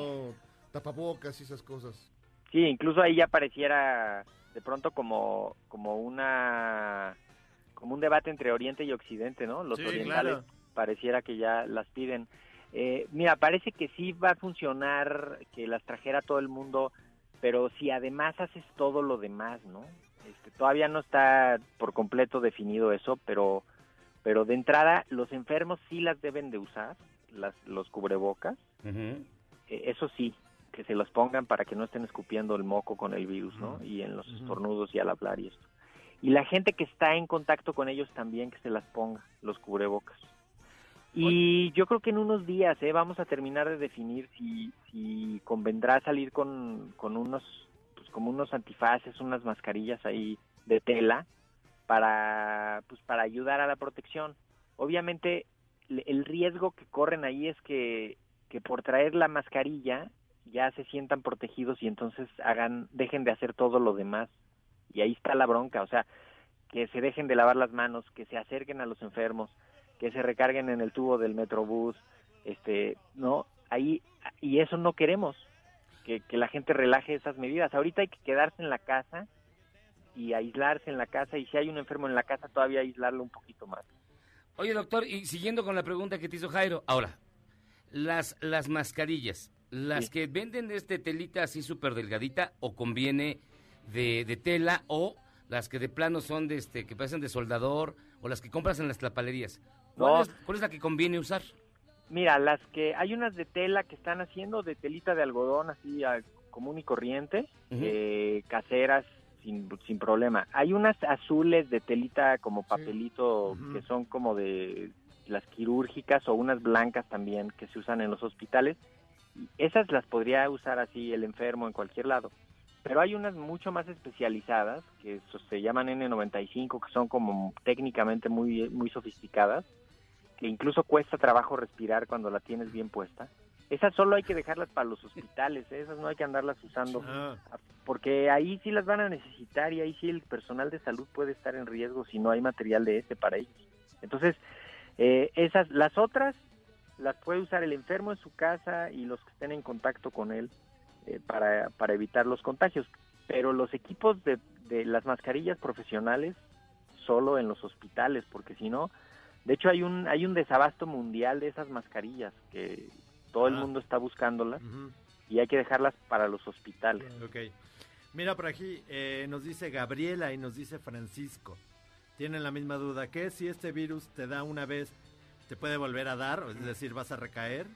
tapabocas y esas cosas. Sí, incluso ahí ya pareciera de pronto como, como una como un debate entre Oriente y Occidente, ¿no? Los Sí, orientales claro. pareciera que ya las piden. Eh, mira, parece que sí va a funcionar que las trajera todo el mundo, pero si además haces todo lo demás, ¿no? Este, todavía no está por completo definido eso, pero pero de entrada los enfermos sí las deben de usar, las, los cubrebocas, eh, eso sí, que se los pongan para que no estén escupiendo el moco con el virus, ¿no? Y en los estornudos y al hablar y esto. Y la gente que está en contacto con ellos también que se las ponga, los cubrebocas. Y yo creo que en unos días ¿eh? vamos a terminar de definir si, convendrá salir con, con unos pues como unos antifaces, unas mascarillas ahí de tela para pues para ayudar a la protección. Obviamente el riesgo que corren ahí es que, que por traer la mascarilla ya se sientan protegidos y entonces hagan dejen de hacer todo lo demás. Y ahí está la bronca, o sea, que se dejen de lavar las manos, que se acerquen a los enfermos, que se recarguen en el tubo del metrobús, este, no, ahí y eso no queremos, que, que la gente relaje esas medidas. Ahorita hay que quedarse en la casa y aislarse en la casa y si hay un enfermo en la casa todavía aislarlo un poquito más. Oye, doctor, y siguiendo con la pregunta que te hizo Jairo, ahora, las, las mascarillas, las Sí. que venden de este telita así súper delgadita o conviene de, de tela o las que de plano son de este que parecen de soldador o las que compras en las tlapalerías. ¿Cuál, No. es, cuál es la que conviene usar? Mira, las que hay unas de tela que están haciendo de telita de algodón así común y corriente, eh, caseras sin, sin problema. Hay unas azules de telita como papelito que son como de las quirúrgicas o unas blancas también que se usan en los hospitales. Y Esas las podría usar así el enfermo en cualquier lado. Pero hay unas mucho más especializadas que se llaman N95 que son como técnicamente muy muy sofisticadas que incluso cuesta trabajo respirar cuando la tienes bien puesta. Esas solo hay que dejarlas para los hospitales, ¿eh? esas no hay que andarlas usando, Ah, porque ahí sí las van a necesitar y ahí sí el personal de salud puede estar en riesgo si no hay material de ese para ellos. Entonces, eh, esas, las otras las puede usar el enfermo en su casa y los que estén en contacto con él eh, para, para evitar los contagios. Pero los equipos de, de las mascarillas profesionales solo en los hospitales, porque si no, de hecho hay un hay un desabasto mundial de esas mascarillas que todo el Ah. mundo está buscándolas y hay que dejarlas para los hospitales. ok. Mira por aquí, eh, nos dice Gabriela y nos dice Francisco. Tienen la misma duda. ¿Qué si este virus te da una vez, te puede volver a dar? Es decir, ¿vas a recaer?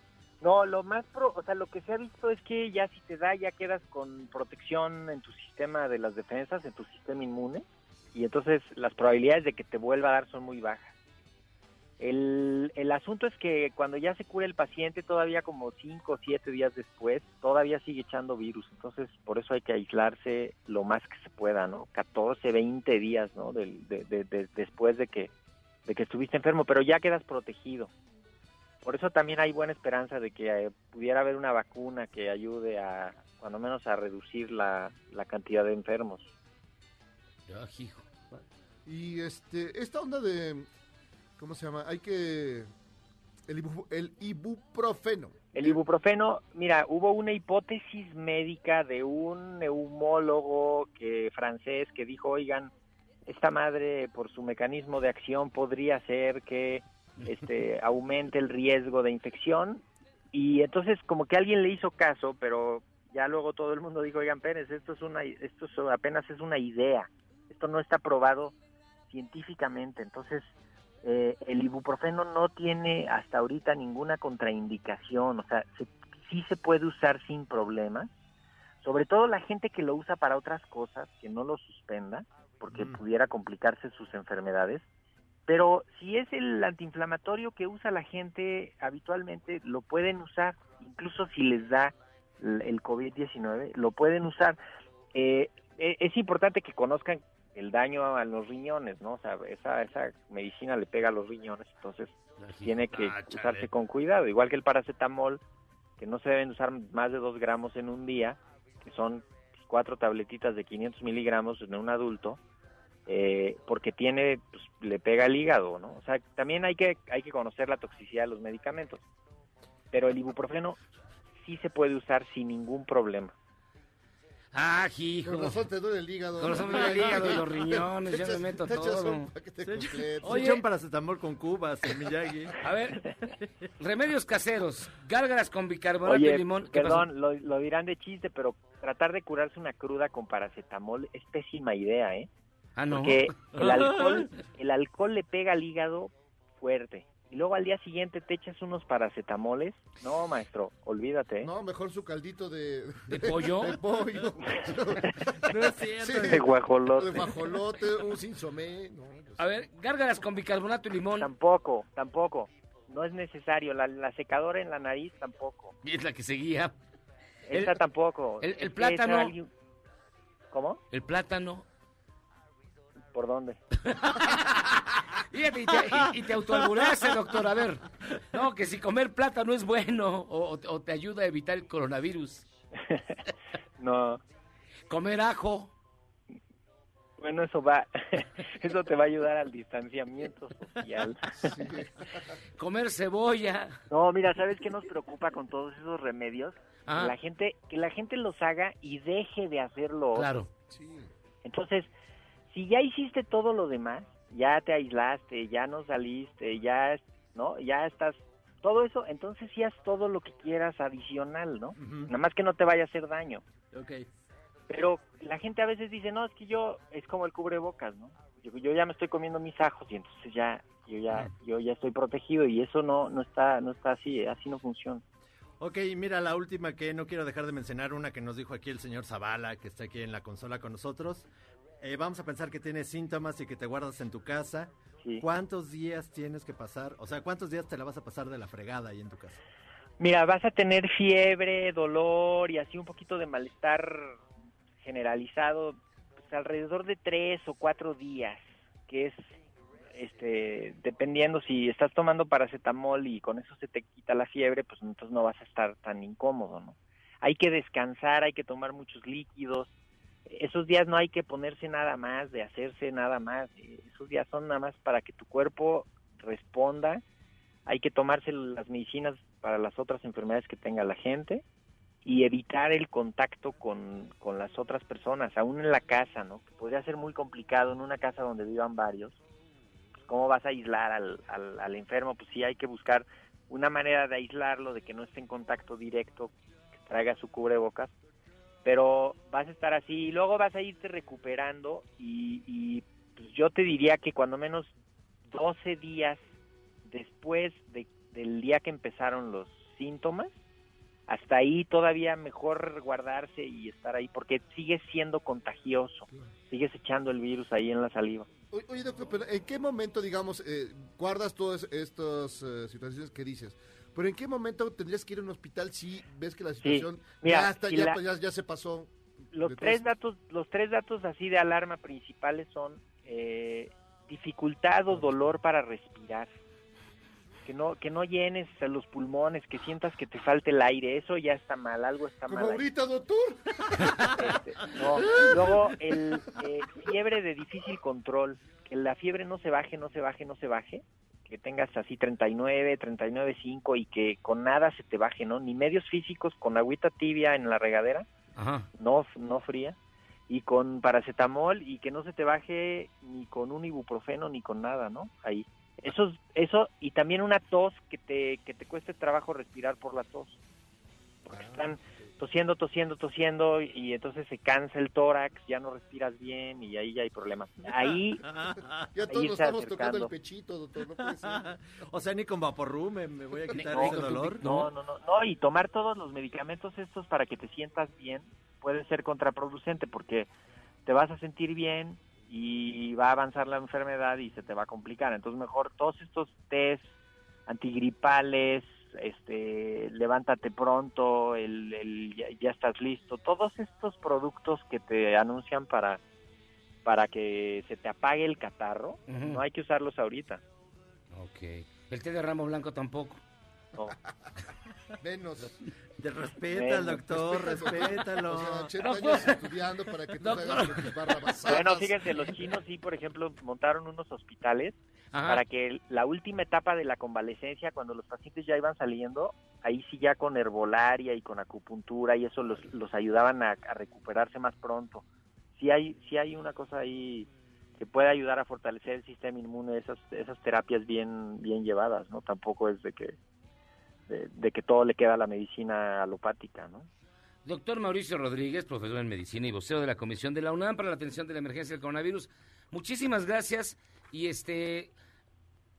No, lo más pro, o sea, lo que se ha visto es que ya si te da ya quedas con protección en tu sistema de las defensas, en tu sistema inmune y entonces las probabilidades de que te vuelva a dar son muy bajas. El, el asunto es que cuando ya se cura el paciente, todavía como 5 o 7 días después, todavía sigue echando virus. Entonces, por eso hay que aislarse lo más que se pueda, ¿no? 14, 20 días, ¿no? Del- de- de- de- después de que, de que estuviste enfermo, pero ya quedas protegido. Por eso también hay buena esperanza de que eh, pudiera haber una vacuna que ayude a, cuando menos, a reducir la, la cantidad de enfermos. Ah, hijo. Y este, esta onda de, ¿cómo se llama? Hay que, el, ibu- el ibuprofeno. El ibuprofeno, mira, hubo una hipótesis médica de un neumólogo que francés que dijo, oigan, esta madre por su mecanismo de acción podría hacer que este aumente el riesgo de infección y entonces como que alguien le hizo caso, pero ya luego todo el mundo dijo, oigan, Pérez, esto es una esto es- apenas es una idea. Esto no está probado científicamente. Entonces, eh, el ibuprofeno no tiene hasta ahorita ninguna contraindicación, o sea, se- sí se puede usar sin problemas, sobre todo la gente que lo usa para otras cosas, que no lo suspenda, porque pudiera complicarse sus enfermedades, pero si es el antiinflamatorio que usa la gente habitualmente, lo pueden usar, incluso si les da el COVID-19, lo pueden usar. Eh, e- es importante que conozcan el daño a los riñones, ¿no? O sea, esa, esa medicina le pega a los riñones, entonces tiene que Ah, usarse con cuidado, igual que el paracetamol, que no se deben usar más de dos gramos en un día, que son cuatro tabletitas de 500 miligramos en un adulto, eh, porque tiene, pues, le pega al hígado, ¿no? O sea, también hay que, hay que conocer la toxicidad de los medicamentos, pero el ibuprofeno sí se puede usar sin ningún problema. Ah, hijo. Con razón te duele el hígado. Con razón me duele el hígado y los riñones, ya me meto todo. un paquete completo. Oye. Un paracetamol con cubas, Miyagi. A ver, remedios caseros, gárgaras con bicarbonato Oye, y limón. Perdón, lo, lo dirán de chiste, pero tratar de curarse una cruda con paracetamol es pésima idea, ¿eh? Ah, no. Porque el alcohol, el alcohol le pega al hígado fuerte. Y luego al día siguiente te echas unos paracetamoles. No, maestro, olvídate. ¿eh? No, mejor su caldito de... ¿De pollo? De pollo. No es cierto. De guajolote. De guajolote, un sinsomé. No, A ver, gárgaras con bicarbonato y limón. Tampoco, tampoco. No es necesario. La, la secadora en la nariz tampoco. Y es la que seguía. Esa El- tampoco. el- plátano. esa alguien- ¿Cómo? El plátano. ¿Por dónde? Fíjate, y te, y- y te autoalburaste, doctor. A ver, no, que si comer plátano es bueno o, o te ayuda a evitar el coronavirus. No. Comer ajo. Bueno, eso va, eso te va a ayudar al distanciamiento social. Comer cebolla. No, mira, ¿sabes qué nos preocupa con todos esos remedios? Ah. Que la gente, que la gente los haga y deje de hacerlo. Claro. Entonces, si ya hiciste todo lo demás, ya te aislaste, ya no saliste, ya, ¿no? Ya estás, todo eso, entonces sí haz todo lo que quieras adicional, ¿no? Nada más que no te vaya a hacer daño. Ok. Pero la gente a veces dice, no, es que yo, es como el cubrebocas, ¿no? Yo, yo ya me estoy comiendo mis ajos y entonces ya, yo ya, yo ya estoy protegido y eso no, no está, no está así, así no funciona. Ok, mira la última que no quiero dejar de mencionar, una que nos dijo aquí el señor Zavala, que está aquí en la consola con nosotros. Eh, vamos a pensar que tienes síntomas y que te guardas en tu casa. ¿Cuántos días tienes que pasar? O sea, ¿cuántos días te la vas a pasar de la fregada ahí en tu casa? Mira, vas a tener fiebre, dolor y así un poquito de malestar generalizado, pues alrededor de tres o cuatro días, que es, este, dependiendo si estás tomando paracetamol y con eso se te quita la fiebre, pues entonces no vas a estar tan incómodo, ¿no? Hay que descansar, hay que tomar muchos líquidos. Esos días no hay que ponerse nada más, de hacerse nada más. Esos días son nada más para que tu cuerpo responda hay que tomarse las medicinas para las otras enfermedades que tenga la gente y evitar el contacto con, con las otras personas, aún en la casa, ¿no? Que podría ser muy complicado en una casa donde vivan varios. Pues, ¿Cómo vas a aislar al, al, al enfermo? Pues sí hay que buscar una manera de aislarlo, de que no esté en contacto directo, que traiga su cubrebocas, pero vas a estar así y luego vas a irte recuperando y, y pues yo te diría que cuando menos 12 días después de, del día que empezaron los síntomas, hasta ahí todavía mejor guardarse y estar ahí porque sigues siendo contagioso, sigues echando el virus ahí en la saliva. Oye, doctor, pero ¿en qué momento, digamos, eh, guardas todas estas eh, situaciones que dices. Pero ¿en qué momento tendrías que ir a un hospital si ves que la situación mira, ya, está, ya, la- ya, ya se pasó? Los tres datos, los tres datos así de alarma principales son eh, dificultad o dolor para respirar. Que no, que no llenes los pulmones, que sientas que te falte el aire, eso ya está mal, algo está Como mal. ahí. ahorita, doctor. Este, no. Luego, el eh, fiebre de difícil control, que la fiebre no se baje, no se baje, no se baje, que tengas así 39, 39.5 y que con nada se te baje, ¿no? Ni medios físicos, con agüita tibia en la regadera, Ajá. no, no fría, y con paracetamol y que no se te baje ni con un ibuprofeno ni con nada, ¿no? Ahí. Eso, es- eso y también una tos que te, que te cueste trabajo respirar por la tos. Porque están tosiendo, tosiendo, tosiendo y entonces se cansa el tórax, ya no respiras bien y ahí ya hay problemas. Ahí, Ya todos nos estamos tocando el pechito, doctor. No puede ser. o sea, ni con Vaporru me, me voy a quitar No, ese dolor. No, no, no, no, y tomar todos los medicamentos estos para que te sientas bien puede ser contraproducente porque te vas a sentir bien y va a avanzar la enfermedad y se te va a complicar. Entonces mejor todos estos test antigripales, este, levántate pronto, el, el ya, ya estás listo, todos estos productos que te anuncian para para que se te apague el catarro, no hay que usarlos ahorita. Ok. El té de ramo blanco tampoco. No. Menos. Te respeta al doctor, respétalo. O sea, 80 No, años estudiando para que tú Doctor. hagas tus. Bueno, fíjense, los chinos sí, por ejemplo, montaron unos hospitales Ajá. para que la última etapa de la convalecencia, cuando los pacientes ya iban saliendo, ahí sí ya con herbolaria y con acupuntura y eso los, los ayudaban a, a recuperarse más pronto. Sí hay, sí hay una cosa ahí que puede ayudar a fortalecer el sistema inmune, esas, esas terapias bien, bien llevadas, ¿no? Tampoco es de que, de, de que todo le queda a la medicina alopática, ¿no? Doctor Mauricio Rodríguez, profesor en medicina y vocero de la Comisión de la UNAM para la atención de la emergencia del coronavirus. Muchísimas gracias. Y este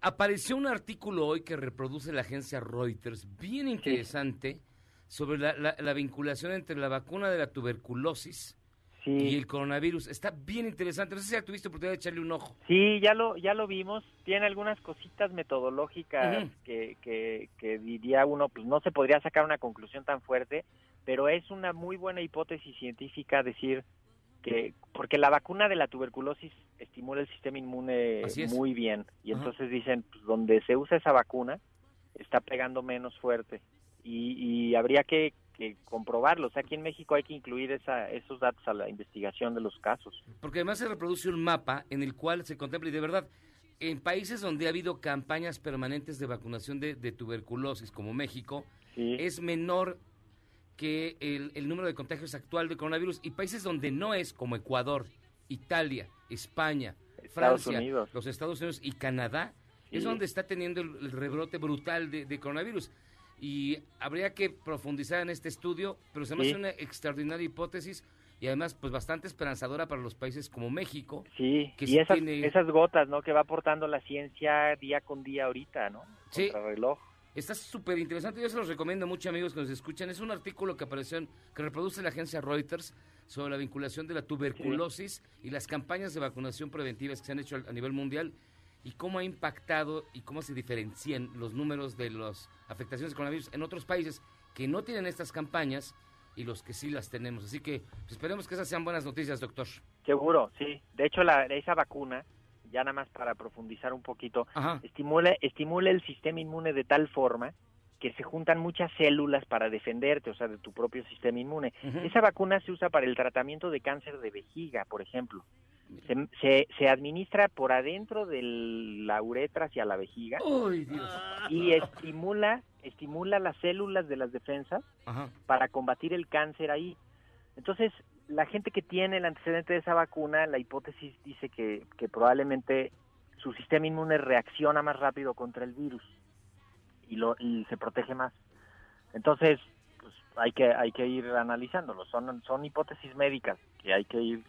apareció un artículo hoy que reproduce la agencia Reuters, bien interesante, sobre la, la- la vinculación entre la vacuna de la tuberculosis y el coronavirus. Está bien interesante. No sé si ya tuviste oportunidad de echarle un ojo. Sí, ya lo, ya lo vimos. Tiene algunas cositas metodológicas que, que, que diría uno, pues no se podría sacar una conclusión tan fuerte, pero es una muy buena hipótesis científica decir que, porque la vacuna de la tuberculosis estimula el sistema inmune muy bien, y Ajá. entonces dicen, pues donde se usa esa vacuna, está pegando menos fuerte. Y, y habría que, que comprobarlo. O sea, aquí en México hay que incluir esa, esos datos a la investigación de los casos. Porque además se reproduce un mapa en el cual se contempla, y de verdad, en países donde ha habido campañas permanentes de vacunación de, de tuberculosis, como México, es menor que el, el número de contagios actual de coronavirus. Y países donde no es, como Ecuador, Italia, España, Estados Francia, Unidos. los Estados Unidos y Canadá, es donde está teniendo el, el rebrote brutal de, de coronavirus. Y habría que profundizar en este estudio, pero se me Sí. hace una extraordinaria hipótesis y además pues bastante esperanzadora para los países como México. Sí, que y sí esas, tiene- esas gotas, ¿no? Que va aportando la ciencia día con día ahorita, ¿no? Sí. reloj. Está súper interesante, yo se los recomiendo mucho amigos que nos escuchan. Es un artículo que apareció, que reproduce la agencia Reuters sobre la vinculación de la tuberculosis y las campañas de vacunación preventivas que se han hecho a nivel mundial y cómo ha impactado y cómo se diferencian los números de las afectaciones de coronavirus en otros países que no tienen estas campañas y los que sí las tenemos. Así que esperemos que esas sean buenas noticias, doctor. Seguro, sí. De hecho, la, esa vacuna, ya nada más para profundizar un poquito, estimula, estimula el sistema inmune de tal forma que se juntan muchas células para defenderte, o sea, de tu propio sistema inmune. Esa vacuna se usa para el tratamiento de cáncer de vejiga, por ejemplo. Se, se, se administra por adentro de la uretra hacia la vejiga ¡Ay, Dios! y estimula, estimula las células de las defensas Ajá. para combatir el cáncer ahí. Entonces, la gente que tiene el antecedente de esa vacuna, la hipótesis dice que, que probablemente su sistema inmune reacciona más rápido contra el virus y, lo, y se protege más. Entonces, pues hay que, hay que ir analizándolo. Son, son hipótesis médicas que hay que ir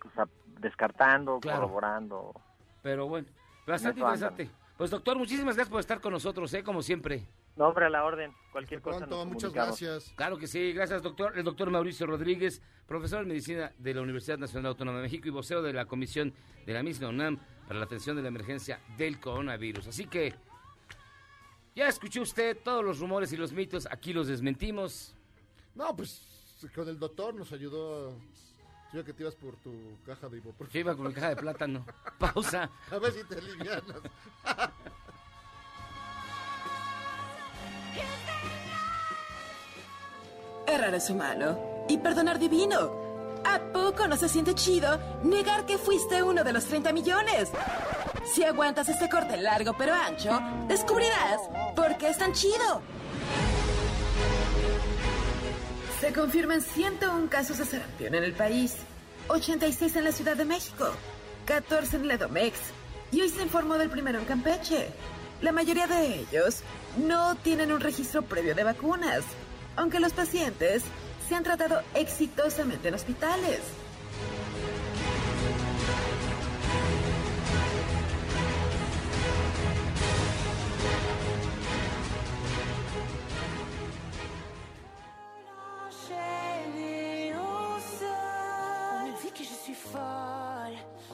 pues, descartando, Claro. corroborando. Pero bueno, bastante interesante. Pues doctor, muchísimas gracias por estar con nosotros, ¿eh? como siempre. No, hombre, a la orden. Cualquier cosa. nos comunicamos. gracias. Claro que sí, gracias doctor. El doctor Mauricio Rodríguez, profesor de medicina de la Universidad Nacional Autónoma de México y vocero de la comisión de la misma UNAM para la atención de la emergencia del coronavirus. Así que ya escuchó usted todos los rumores y los mitos, aquí los desmentimos. No, pues con el doctor nos ayudó. Yo que te ibas por tu caja de ibuprofeno. Yo iba con mi caja de plátano. Pausa. A ver si te alivianas. Errar es humano y perdonar divino. ¿A poco no se siente chido negar que fuiste uno de los 30 millones? Si aguantas este corte largo pero ancho, descubrirás por qué es tan chido. Se confirman 101 casos de sarampión en el país, 86 en la Ciudad de México, 14 en Ledomex y hoy se informó del primero en Campeche. La mayoría de ellos no tienen un registro previo de vacunas, aunque los pacientes se han tratado exitosamente en hospitales.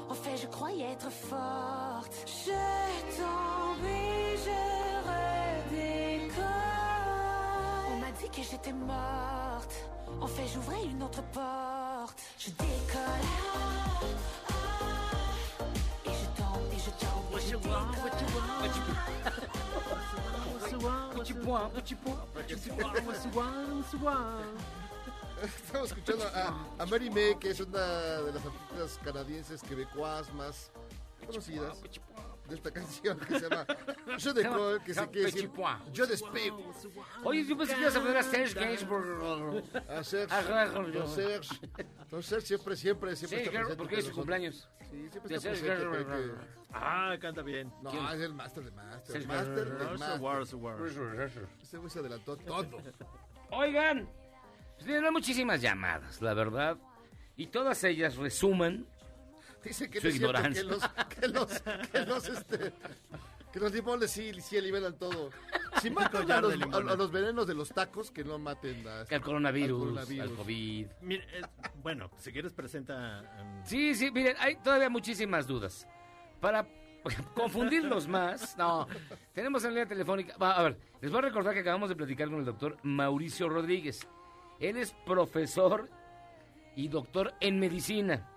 En fait, je croyais être forte. M'a dit que j'étais morte. En fait, j'ouvrais une autre porte. Je décolle. Et je tombe et je tombe et je Estamos escuchando a, a Mary May, que es una de las artistas canadienses quebecoas más conocidas de esta canción que se llama Je décolle, que se quiere decir Yo despego. Oye, yo pensé que ibas a poner a Serge Gainsbourg. A Serge, Ah, don Serge. Don Serge siempre, siempre, siempre Sí, está claro, presente porque es su cumpleaños. Sí, siempre De está presente. Ah, canta bien. No, es el master de master. Serge master del Gainsbourg. master. Ese güey se adelantó todo. Oigan, pues hay muchísimas llamadas, la verdad, y todas ellas resumen Dice que su no es cierto ignorancia. que los, que los, que los, este, que los limones sí, sí liberan todo. Si matan a los, a- a los venenos de los tacos, que no maten a, al coronavirus, al al, coronavirus. COVID. Mira, eh, bueno, si quieres presenta... em, Sí, sí, miren, hay todavía muchísimas dudas. Para confundirlos más, no, tenemos en línea telefónica. va, a ver, les voy a recordar que acabamos de platicar con el doctor Mauricio Rodríguez. Él es profesor y doctor en medicina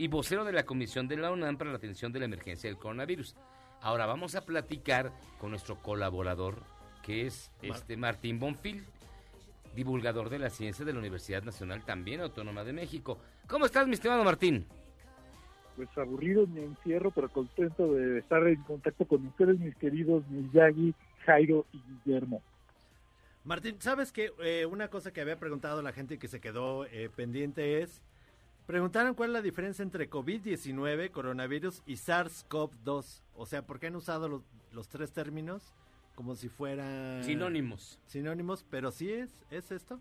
y vocero de la Comisión de la UNAM para la atención de la emergencia del coronavirus. Ahora vamos a platicar con nuestro colaborador, que es este Martín Bonfil, divulgador de la ciencia de la Universidad Nacional, también Autónoma de México. ¿Cómo estás, mi estimado Martín? pues aburrido en mi encierro, pero contento de estar en contacto con ustedes, mis queridos Miyagi, Jairo y Guillermo. Martín, ¿sabes qué? Eh, una cosa que había preguntado la gente que se quedó eh, pendiente es... Preguntaron cuál es la diferencia entre COVID-19, coronavirus y SARS-CoV-2. O sea, ¿por qué han usado los, los tres términos como si fueran... Sinónimos. Sinónimos, pero sí es, ¿es esto?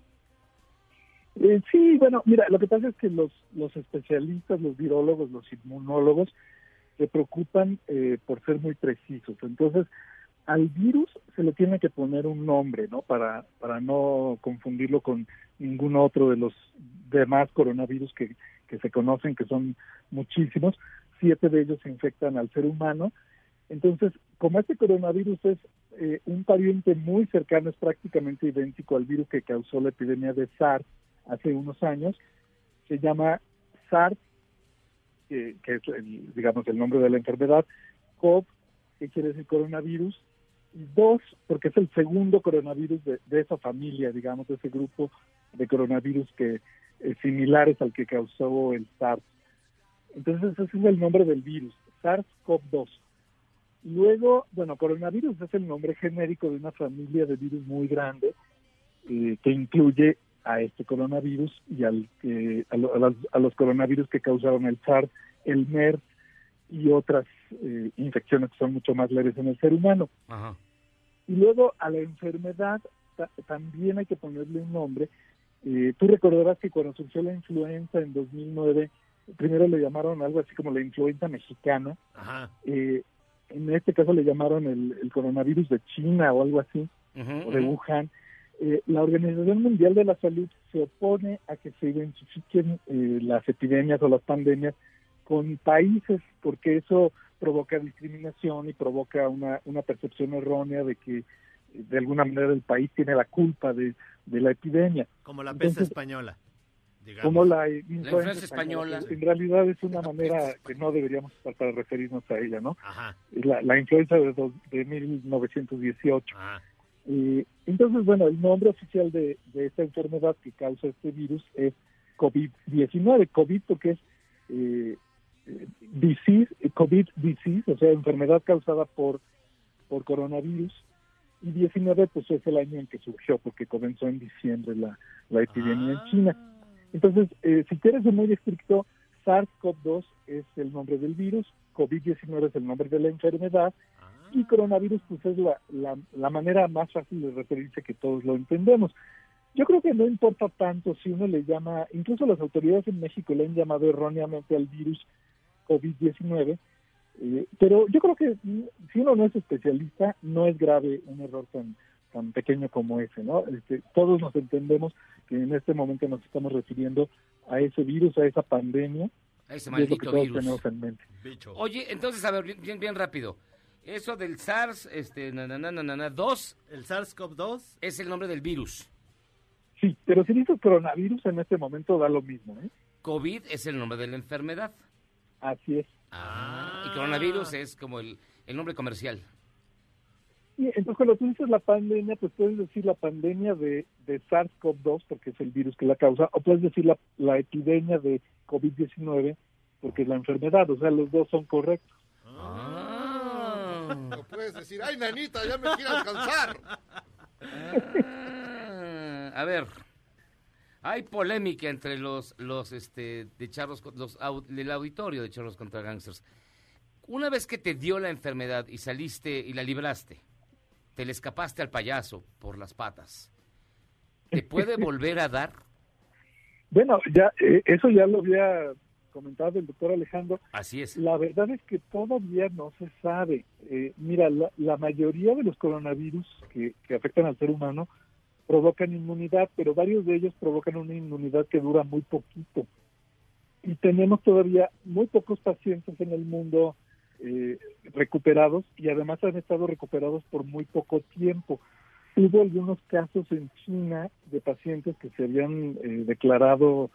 Eh, sí, bueno, mira, lo que pasa es que los, los especialistas, los virólogos, los inmunólogos, se preocupan eh, por ser muy precisos. Entonces, al virus se le tiene que poner un nombre, ¿no? Para, para no confundirlo con ningún otro de los demás coronavirus que, que se conocen, que son muchísimos. Siete de ellos infectan al ser humano. Entonces, como este coronavirus es eh, un pariente muy cercano, es prácticamente idéntico al virus que causó la epidemia de SARS hace unos años, se llama SARS, que es, el, digamos, el nombre de la enfermedad, CoV, que quiere decir coronavirus, y dos, porque es el segundo coronavirus de, de esa familia, digamos, de ese grupo de coronavirus que eh, similares al que causó el SARS. Entonces ese es el nombre del virus, SARS-CoV-2. Luego, bueno, coronavirus es el nombre genérico de una familia de virus muy grande eh, que incluye a este coronavirus y al, que- a, lo- a las- a los coronavirus que causaron el SARS, el MERS y otras eh, infecciones que son mucho más leves en el ser humano. Ajá. Y luego a la enfermedad ta- también hay que ponerle un nombre. Eh, Tú recordarás que cuando surgió la influenza en 2009, primero le llamaron algo así como la influenza mexicana. Ajá. Eh, en este caso le llamaron el, el coronavirus de China o algo así, o de Wuhan. Eh, la Organización Mundial de la Salud se opone a que se identifiquen eh, las epidemias o las pandemias con países, porque eso provoca discriminación y provoca una, una percepción errónea de que de alguna manera el país tiene la culpa de, de la epidemia. Como la peste Entonces, española. digamos. como la influenza influenza española. En realidad es una manera que no deberíamos usar para referirnos a ella, ¿no? Ajá. La, la influenza de, dos- de 1918. Ajá. Y entonces, bueno, el nombre oficial de, de esta enfermedad que causa este virus es COVID-19. COVID porque es eh, eh, disease, eh, COVID disease, o sea, enfermedad causada por, por coronavirus. Y 19 pues es el año en que surgió, porque comenzó en diciembre la, la epidemia en China. Entonces, eh, si quieres ser muy estricto, SARS-CoV-2 es el nombre del virus, COVID-19 es el nombre de la enfermedad, y coronavirus pues es la, la, la manera más fácil de referirse que todos lo entendemos. Yo creo que no importa tanto si uno le llama, incluso las autoridades en México le han llamado erróneamente al virus COVID-19, eh, pero yo creo que si uno no es especialista, no es grave un error tan tan pequeño como ese, ¿no? Este, todos nos entendemos que en este momento nos estamos refiriendo a ese virus, a esa pandemia, A ese y es lo que maldito todos virus. tenemos en mente. Oye, entonces, a ver, bien, bien, bien rápido. Eso del SARS, este, na, na, na, na, na, na, 2. El SARS-CoV-2. Es el nombre del virus. Sí, pero si dices coronavirus en este momento da lo mismo, ¿eh? COVID es el nombre de la enfermedad. Así es. Ah, y coronavirus es como el, el nombre comercial. Y entonces cuando tú dices la pandemia, pues puedes decir la pandemia de, de SARS-CoV-2 porque es el virus que la causa, o puedes decir la, la epidemia de COVID-19 porque es la enfermedad, o sea, los dos son correctos. No puedes decir, ay, nanita, ya me quiere alcanzar. Ah, a ver, hay polémica entre los los este de charros los au- el auditorio de charros contra gangsters. Una vez que te dio la enfermedad y saliste y la libraste, te le escapaste al payaso por las patas. ¿Te puede volver a dar? Bueno, ya eh, eso ya lo había comentado el doctor Alejandro. Así es. La verdad es que todavía no se sabe. Eh, mira, la, la mayoría de los coronavirus que, que afectan al ser humano provocan inmunidad, pero varios de ellos provocan una inmunidad que dura muy poquito. Y tenemos todavía muy pocos pacientes en el mundo eh, recuperados y además han estado recuperados por muy poco tiempo. Hubo algunos casos en China de pacientes que se habían eh, declarado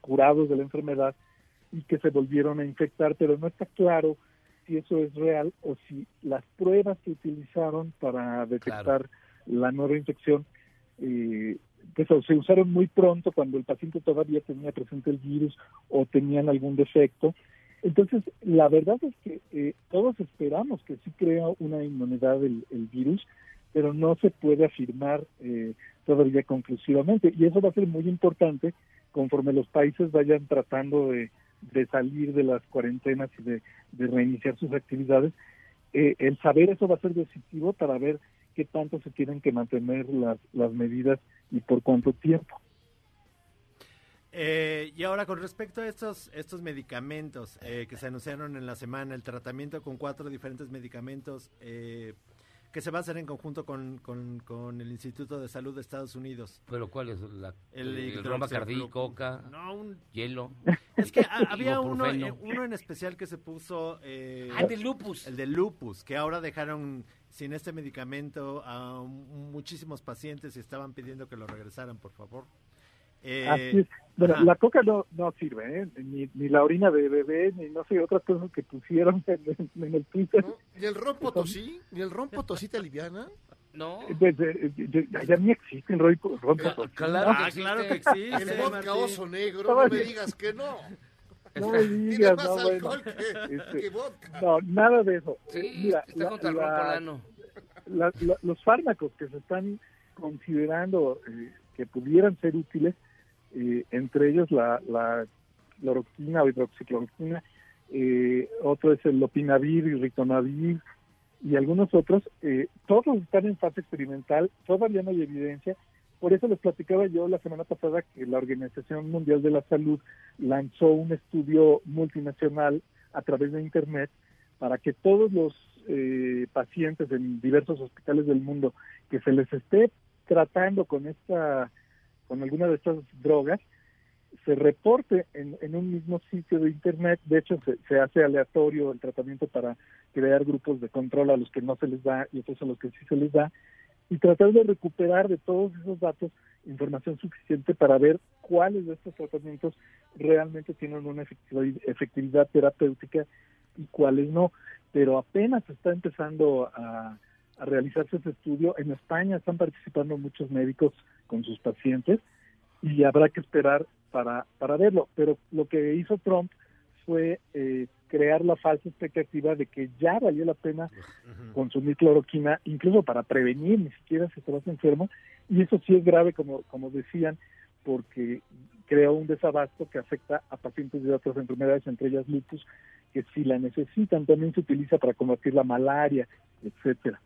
curados de la enfermedad y que se volvieron a infectar, pero no está claro si eso es real o si las pruebas que utilizaron para detectar la nueva infección eh, pues, o se usaron muy pronto cuando el paciente todavía tenía presente el virus o tenían algún defecto. Entonces, la verdad es que eh, todos esperamos que sí crea una inmunidad el, virus, pero no se puede afirmar eh, todavía conclusivamente. Y eso va a ser muy importante conforme los países vayan tratando de, de salir de las cuarentenas y de, de reiniciar sus actividades. Eh, el saber eso va a ser decisivo para ver qué tanto se tienen que mantener las, las medidas y por cuánto tiempo. Eh, y ahora con respecto a estos, estos medicamentos eh, que se anunciaron en la semana, el tratamiento con cuatro diferentes medicamentos eh, que se va a hacer en conjunto con, con- con el Instituto de Salud de Estados Unidos. ¿Pero cuál es? La, El el, hidroxiclo- rombacardí, coca, No, un- hielo. Es que a- había uno, eh, uno en especial que se puso... eh, Ah, el de lupus. El de lupus, que ahora dejaron sin este medicamento a muchísimos pacientes y estaban pidiendo que lo regresaran, por favor. Eh, Así es. Bueno, ajá. la coca no, no sirve, ¿eh? ni, ni la orina de bebé, ni no sé, otras cosas que pusieron en, en- en el Twitter. ¿Ni el ron potosí? ¿Ni el ron potosí te aliviana? No. Pues, eh, eh, ya, ya ni existen Roy, ron potosí. claro Ah, claro que existe. El vodka oso negro, no me digas que no. No me digas, más no, bueno. que, Este, que vodka. No, nada de eso. Sí, Eh, mira, está la- contra el la- ron polano. la- la- los fármacos que se están considerando eh, que pudieran ser útiles, eh, entre ellos la, la cloroquina o hidroxicloroquina, eh, otro es el lopinavir y ritonavir y algunos otros, eh, todos están en fase experimental, todavía no hay evidencia. Por eso les platicaba yo la semana pasada que la Organización Mundial de la Salud lanzó un estudio multinacional a través de Internet para que todos los eh, pacientes en diversos hospitales del mundo que se les esté tratando con esta con alguna de estas drogas se reporte en, un mismo sitio de internet. De hecho, se, se hace aleatorio el tratamiento para crear grupos de control a los que no se les da y otros a los que sí se les da y tratar de recuperar de todos esos datos información suficiente para ver cuáles de estos tratamientos realmente tienen una efectividad, efectividad terapéutica y cuáles no. Pero apenas está empezando a, a realizarse ese estudio. En España están participando muchos médicos con sus pacientes y habrá que esperar para, para verlo. Pero lo que hizo Trump fue eh, crear la falsa expectativa de que ya valía la pena consumir cloroquina, incluso para prevenir, ni siquiera si estabas enfermo, y eso sí es grave, como, como decían, porque crea un desabasto que afecta a pacientes de otras enfermedades, entre ellas lupus, que si la necesitan, también se utiliza para combatir la malaria, etcétera.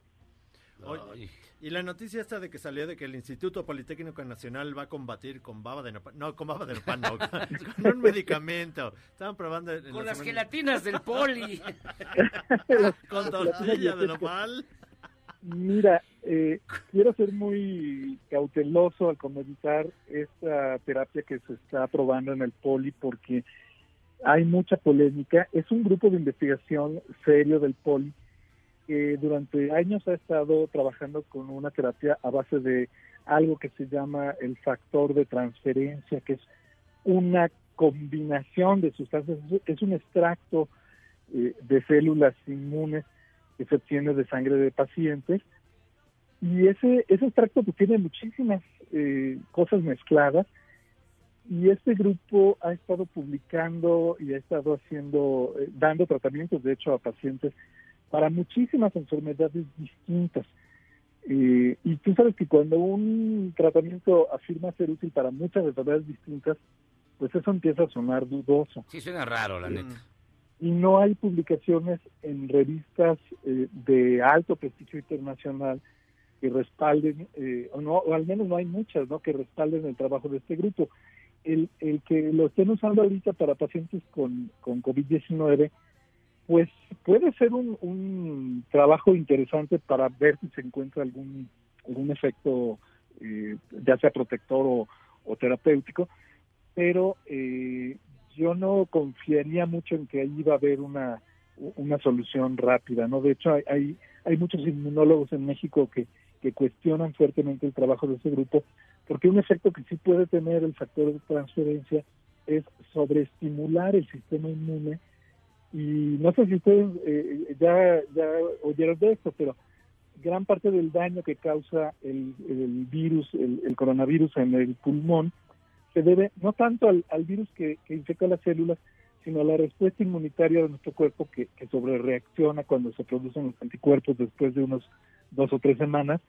Oye, y la noticia esta de que salió de que el Instituto Politécnico Nacional va a combatir con baba de nopal, no, con baba de nopal, no, con un medicamento. Estaban probando... en Con la las semana- gelatinas del poli. con tortilla de nopal. Mira, eh, quiero ser muy cauteloso al comentar esta terapia que se está probando en el poli porque hay mucha polémica. Es un grupo de investigación serio del poli que durante años ha estado trabajando con una terapia a base de algo que se llama el factor de transferencia, que es una combinación de sustancias, es un extracto eh, de células inmunes que se obtiene de sangre de pacientes. Y ese ese extracto pues, tiene muchísimas eh, cosas mezcladas. Y este grupo ha estado publicando y ha estado haciendo eh, dando tratamientos de hecho a pacientes para muchísimas enfermedades distintas Eh, y tú sabes que cuando un tratamiento afirma ser útil para muchas enfermedades distintas pues eso empieza a sonar dudoso Sí, suena raro, la neta. y no hay publicaciones en revistas eh, de alto prestigio internacional que respalden, eh, o, no, o al menos no hay muchas, ¿no? que respalden el trabajo de este grupo. El, el que lo estén usando ahorita para pacientes con, con COVID-19, pues puede ser un, un trabajo interesante para ver si se encuentra algún, algún efecto, eh, ya sea protector o, o terapéutico, pero eh, yo no confiaría mucho en que ahí va a haber una, una solución rápida, ¿no? De hecho, hay, hay, hay muchos inmunólogos en México que, que cuestionan fuertemente el trabajo de ese grupo, porque un efecto que sí puede tener el factor de transferencia es sobreestimular el sistema inmune y no sé si ustedes eh, ya, ya oyeron de esto, pero gran parte del daño que causa el, el virus, el, el coronavirus en el pulmón, se debe no tanto al, al virus que, que infecta las células, sino a la respuesta inmunitaria de nuestro cuerpo que, que sobrereacciona cuando se producen los anticuerpos después de unos dos o tres semanas.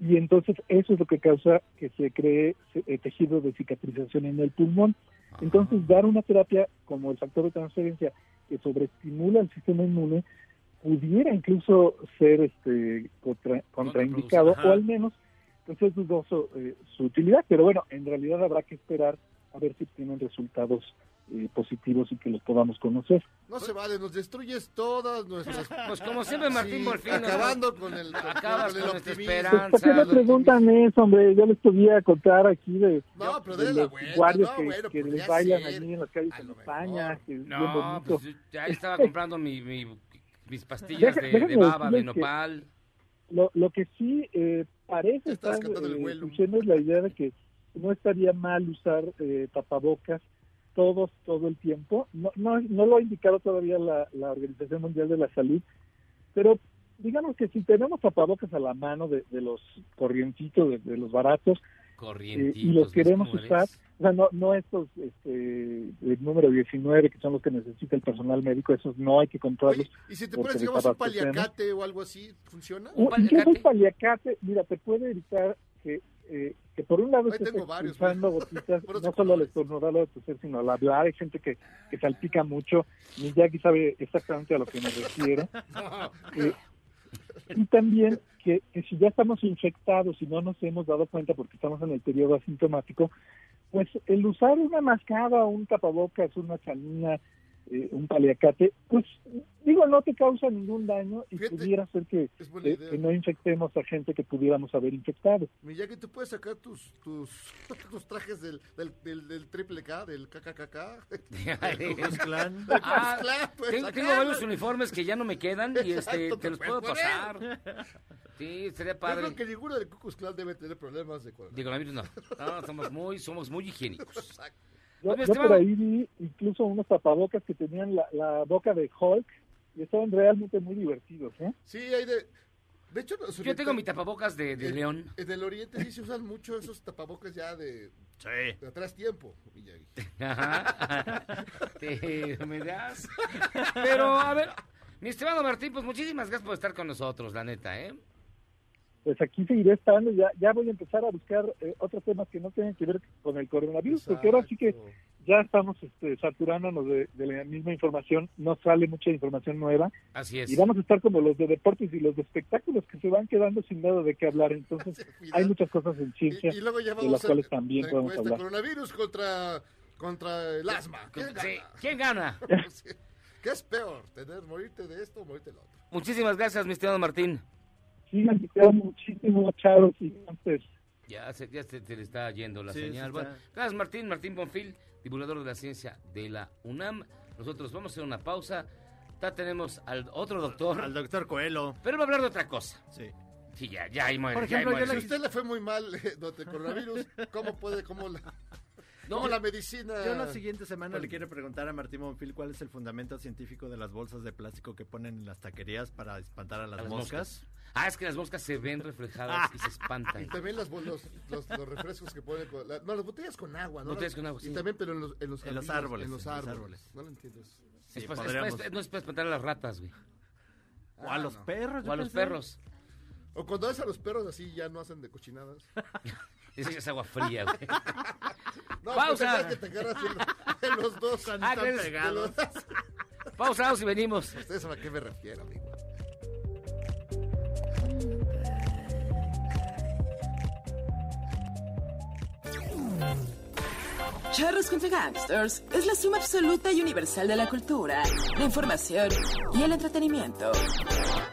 Y entonces eso es lo que causa que se cree eh, tejido de cicatrización en el pulmón. Entonces dar una terapia como el factor de transferencia que sobreestimula el sistema inmune pudiera incluso ser este contra- contraindicado o al menos pues es dudoso eh, su utilidad, pero bueno, en realidad habrá que esperar a ver si tienen resultados eh, positivos y que los podamos conocer. No se vale, nos destruyes todas nuestras... Pues como siempre, Martín Sí, Morfino. Acabando con el, Acabas con el con optimismo. esperanza. ¿Por qué me preguntan eso, hombre? Yo les podía contar aquí de, No, pero de la los guardias no, que, bueno, que les bailan ser. allí en las calles en España, que No, pues ya estaba comprando mi, mi- mis pastillas Deja- de, de baba, de nopal. Lo, lo que sí eh, parece estar eh, vuelo. surgiendo es la idea de que no estaría mal usar eh, tapabocas todos todo el tiempo. No, no, no lo ha indicado todavía la, la Organización Mundial de la Salud, pero digamos que si tenemos tapabocas a la mano de, de los corrientitos, de, de los baratos, eh, y los ¿ves queremos usar, o sea, no, no estos este, el número 19, que son los que necesita el personal médico, esos no hay que comprarlos. Oye, y si te pones, digamos, un paliacate o algo así, ¿funciona? Un, incluso un paliacate, mira, te puede evitar que, eh, que por un lado varios, expulsando gotitas, no solo al estornudar o al toser, sino al hablar. Hay gente que, que salpica mucho. Miyagi sabe exactamente a lo que me refiero. Eh, y también que, que si ya estamos infectados y no nos hemos dado cuenta porque estamos en el periodo asintomático, pues el usar una mascada, un tapabocas, una chanina, eh, un paliacate, pues digo, no te causa ningún daño y pudiera ser que, que- que no infectemos a gente que pudiéramos haber infectado. Miyagi, tú puedes sacar tus, tus, tus trajes del, del, del, del triple K, del KKKK. Del Ku Ah, tengo, varios uniformes que ya no me quedan y este, Exacto, te los puedo pasar. Sí, sería Yo padre. creo que ninguno del Ku Klux Klan debe tener problemas de coronavirus. De coronavirus no. No, somos muy, somos muy higiénicos. Yo, Oye, yo por ahí vi incluso unos tapabocas que tenían la, la boca de Hulk y estaban realmente muy divertidos, ¿eh? Sí, hay de... De hecho, los Yo tengo mi tapabocas de, de en- león. En el oriente sí se usan mucho esos tapabocas ya de, de atrás tiempo, Miyagi. Ajá. Te me das. Pero, a ver, mi estimado Martín, pues muchísimas gracias por estar con nosotros, la neta, ¿eh? Pues aquí seguiré estando, ya, ya voy a empezar a buscar eh, otros temas que no tengan que ver con el coronavirus, porque ahora sí que ya estamos este, saturándonos de, de la misma información, no sale mucha información nueva. Así es. Y vamos a estar como los de deportes y los de espectáculos que se van quedando sin nada de qué hablar. Entonces, hay muchas cosas en ciencia Y luego ya de las a cuales también la podemos hablar. coronavirus contra, contra el asma. ¿Quién gana? Sí, ¿Quién gana? ¿Qué es peor? ¿Tener, morirte de esto o morirte de lo otro? Muchísimas gracias, mi estimado Martín. Sigan quedando muchísimo, chavos, y antes. Ya se, ya se, se le está yendo la Sí, señal. se Bueno, gracias, Martín. Martín Bonfil, divulgador de la ciencia de la UNAM. Nosotros vamos a hacer una pausa. Ya tenemos al otro doctor. Al doctor Coelho. Pero él va a hablar de otra cosa. Sí. Sí, ya, ya, ahí muere. Por ya ahí ejemplo, muere. si a usted le fue muy mal eh, lo del coronavirus, ¿cómo puede, cómo la, No, la medicina... Yo la siguiente semana le quiero preguntar a Martín Monfil cuál es el fundamento científico de las bolsas de plástico que ponen en las taquerías para espantar a las, A las moscas. Ah, es que las moscas se ven reflejadas y se espantan. Y también las los, los, los refrescos que ponen con... la- no, las botellas con agua, ¿no? Botellas Las- con agua, sí. Y también, pero en los, en los, En los jardines, árboles, En los árboles. árboles. No lo entiendes. Es pa- es pa- podríamos- es- no es para espantar a las ratas, güey. O a los perros. O a los perros. O cuando ves a los perros así ya no hacen de cochinadas. Esa es agua fría, güey. No, Pausa. pues, es que te agarras en, en los dos cuando Ah. Pausados y venimos. Ustedes saben a qué me refiero, amigo. Charros contra Gangsters es la suma absoluta y universal de la cultura, la información y el entretenimiento.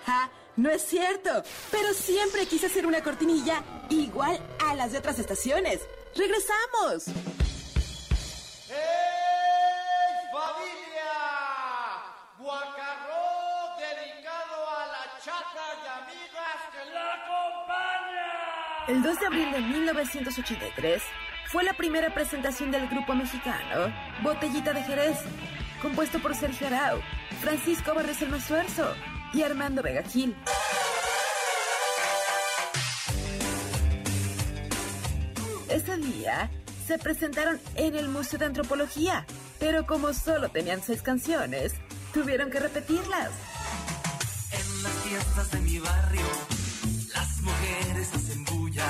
¡Ja! No es cierto, pero siempre quise hacer una cortinilla igual a las de otras estaciones. ¡Regresamos! familia! Guacarro dedicado a la chata y amigas que la acompañan. El 2 de abril de 1983 fue la primera presentación del grupo mexicano Botellita de Jerez, compuesto por Sergio Arau, Francisco Barres el Masuerzo y Armando Vega Gil. Ese día se presentaron en el Museo de Antropología, pero como solo tenían seis canciones, tuvieron que repetirlas. En las fiestas de mi barrio, las mujeres hacen bulla.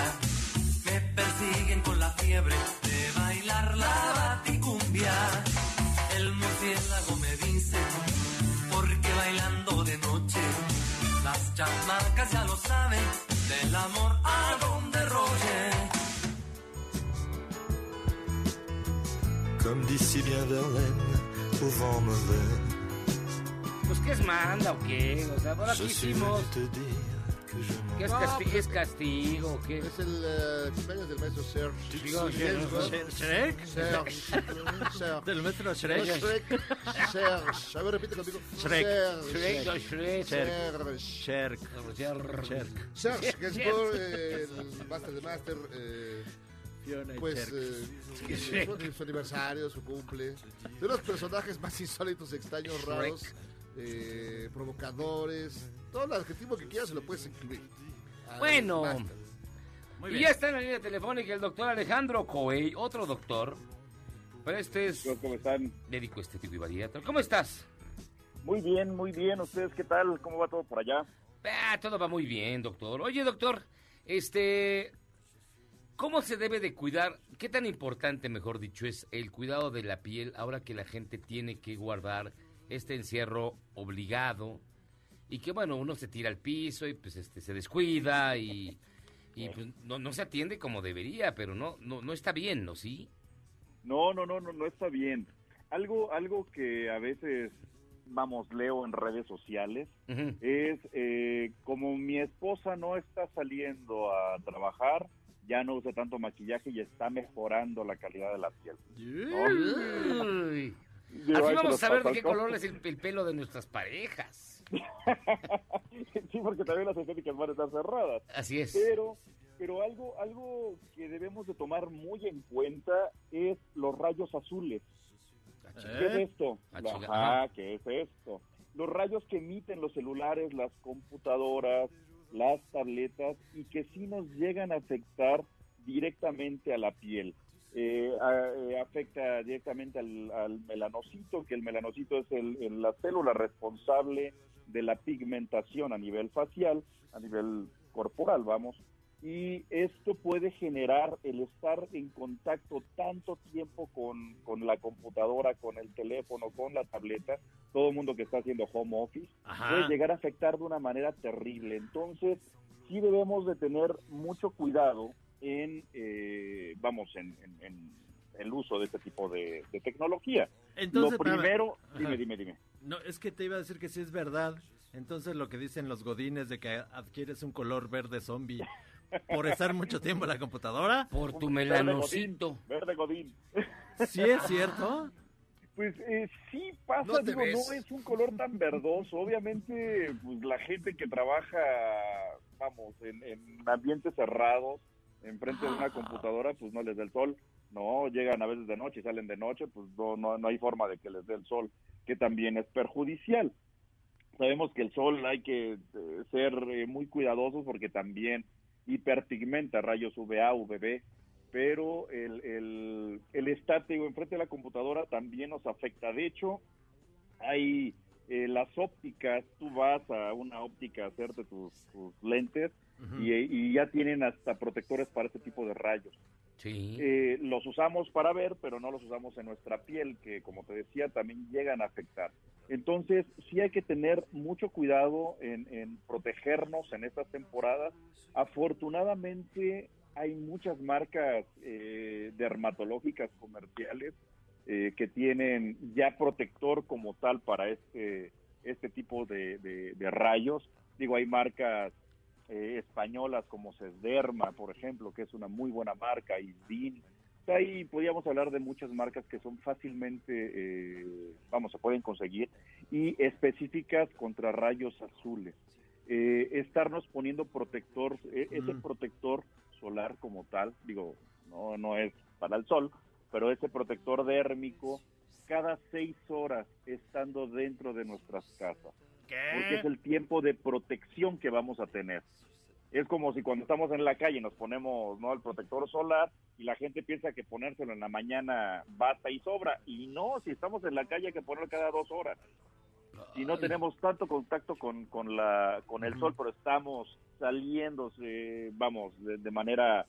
Me persiguen con la fiebre chamacas ya lo saben, del amor a donde roye. Comme dit si bien Verlaine, au vent mauvais. Pues, ¿qué es manda o qué? O sea, ahora suis hicimos. te dire que je m'en ¿Qué es, No, casti- pues, es castigo? ¿Qué? Es el eh, cumpleaños del maestro Serge. Digo, Serge. Serge. Serge. Del maestro. Shrek. Serge. A ver, repite Shrek. Serge. Shrek. Shrek. Serge, que es por eh, el Master de Master. Eh, pues Shrek. eh, Shrek. su, su aniversario, su cumple. De los personajes más insólitos, extraños, Shrek. raros, eh, provocadores. Todo el adjetivo que quieras se lo puedes incluir. Al Bueno. Y ya está en la línea telefónica el doctor Alejandro Coey, otro doctor. Pero este es ¿Cómo están? médico estético y bariatra. ¿Cómo estás? Muy bien, muy bien. ¿Ustedes qué tal? ¿Cómo va todo por allá? Ah, todo va muy bien, doctor. Oye, doctor, este, ¿cómo se debe de cuidar? ¿Qué tan importante, mejor dicho, es el cuidado de la piel ahora que la gente tiene que guardar este encierro obligado y que bueno, uno se tira al piso y pues este se descuida y, y, pues, no, no se atiende como debería, pero no no no está bien, ¿no? Sí. No, no, no, no, no está bien. algo, algo que a veces, vamos, leo en redes sociales, es eh, como mi esposa no está saliendo a trabajar, ya no usa tanto maquillaje y está mejorando la calidad de la piel. Así vamos a saber de qué color es el, el pelo de nuestras parejas. sí, porque también las estéticas van a estar cerradas. Así es. Pero, pero algo, algo que debemos de tomar muy en cuenta es los rayos azules. ¿Qué es esto? Ah, Ajá. ¿qué es esto? Los rayos que emiten los celulares, las computadoras, las tabletas y que sí nos llegan a afectar directamente a la piel. Eh, a- eh, afecta directamente al, al melanocito, que el melanocito es el- el- la célula responsable de la pigmentación a nivel facial, a nivel corporal, vamos. Y esto puede generar el estar en contacto tanto tiempo con, con la computadora, con el teléfono, con la tableta, todo el mundo que está haciendo home office, Ajá. puede llegar a afectar de una manera terrible. Entonces, sí debemos de tener mucho cuidado en, eh, vamos, en, en- en el uso de este tipo de, de tecnología. Entonces, Lo primero, dime, dime, dime. No, es que te iba a decir que sí es verdad. Entonces lo que dicen los godines de que adquieres un color verde zombie por estar mucho tiempo en la computadora. Por tu Verde Godín, Verde Godín. ¿Sí es cierto? Pues eh, sí pasa, No digo, ves. no es un color tan verdoso. Obviamente, pues la gente que trabaja, vamos, en, en ambientes cerrados, enfrente de una computadora, pues no les da el sol. No, llegan a veces de noche y salen de noche, pues no, no, no hay forma de que les dé el sol, que también es perjudicial. Sabemos que el sol hay que eh, ser eh, muy cuidadosos porque también hiperpigmenta rayos UVA, UVB, pero el, el, el digo, enfrente de la computadora también nos afecta. De hecho, hay eh, las ópticas, tú vas a una óptica a hacerte tus, tus lentes y, y ya tienen hasta protectores para este tipo de rayos. Eh, los usamos para ver, pero no los usamos en nuestra piel, que como te decía, también llegan a afectar. Entonces, sí hay que tener mucho cuidado en, protegernos en estas temporadas. Afortunadamente, hay muchas marcas eh, dermatológicas comerciales eh, que tienen ya protector como tal para este, este tipo de- de rayos. Digo, hay marcas eh, españolas como Sesderma, por ejemplo, que es una muy buena marca, Isdin. Ahí podríamos hablar de muchas marcas que son fácilmente, eh, vamos, se pueden conseguir y específicas contra rayos azules. Eh, estarnos poniendo protector, eh, ese Mm. protector solar como tal, digo, no, no es para el sol, pero ese protector dérmico cada seis horas estando dentro de nuestras casas porque es el tiempo de protección que vamos a tener. Es como si cuando estamos en la calle nos ponemos no el protector solar y la gente piensa que ponérselo en la mañana basta y sobra. Y no, si estamos en la calle hay que ponerlo cada dos horas. Y no tenemos tanto contacto con, con, la, con el sol, pero estamos saliendo, eh, vamos, de, de manera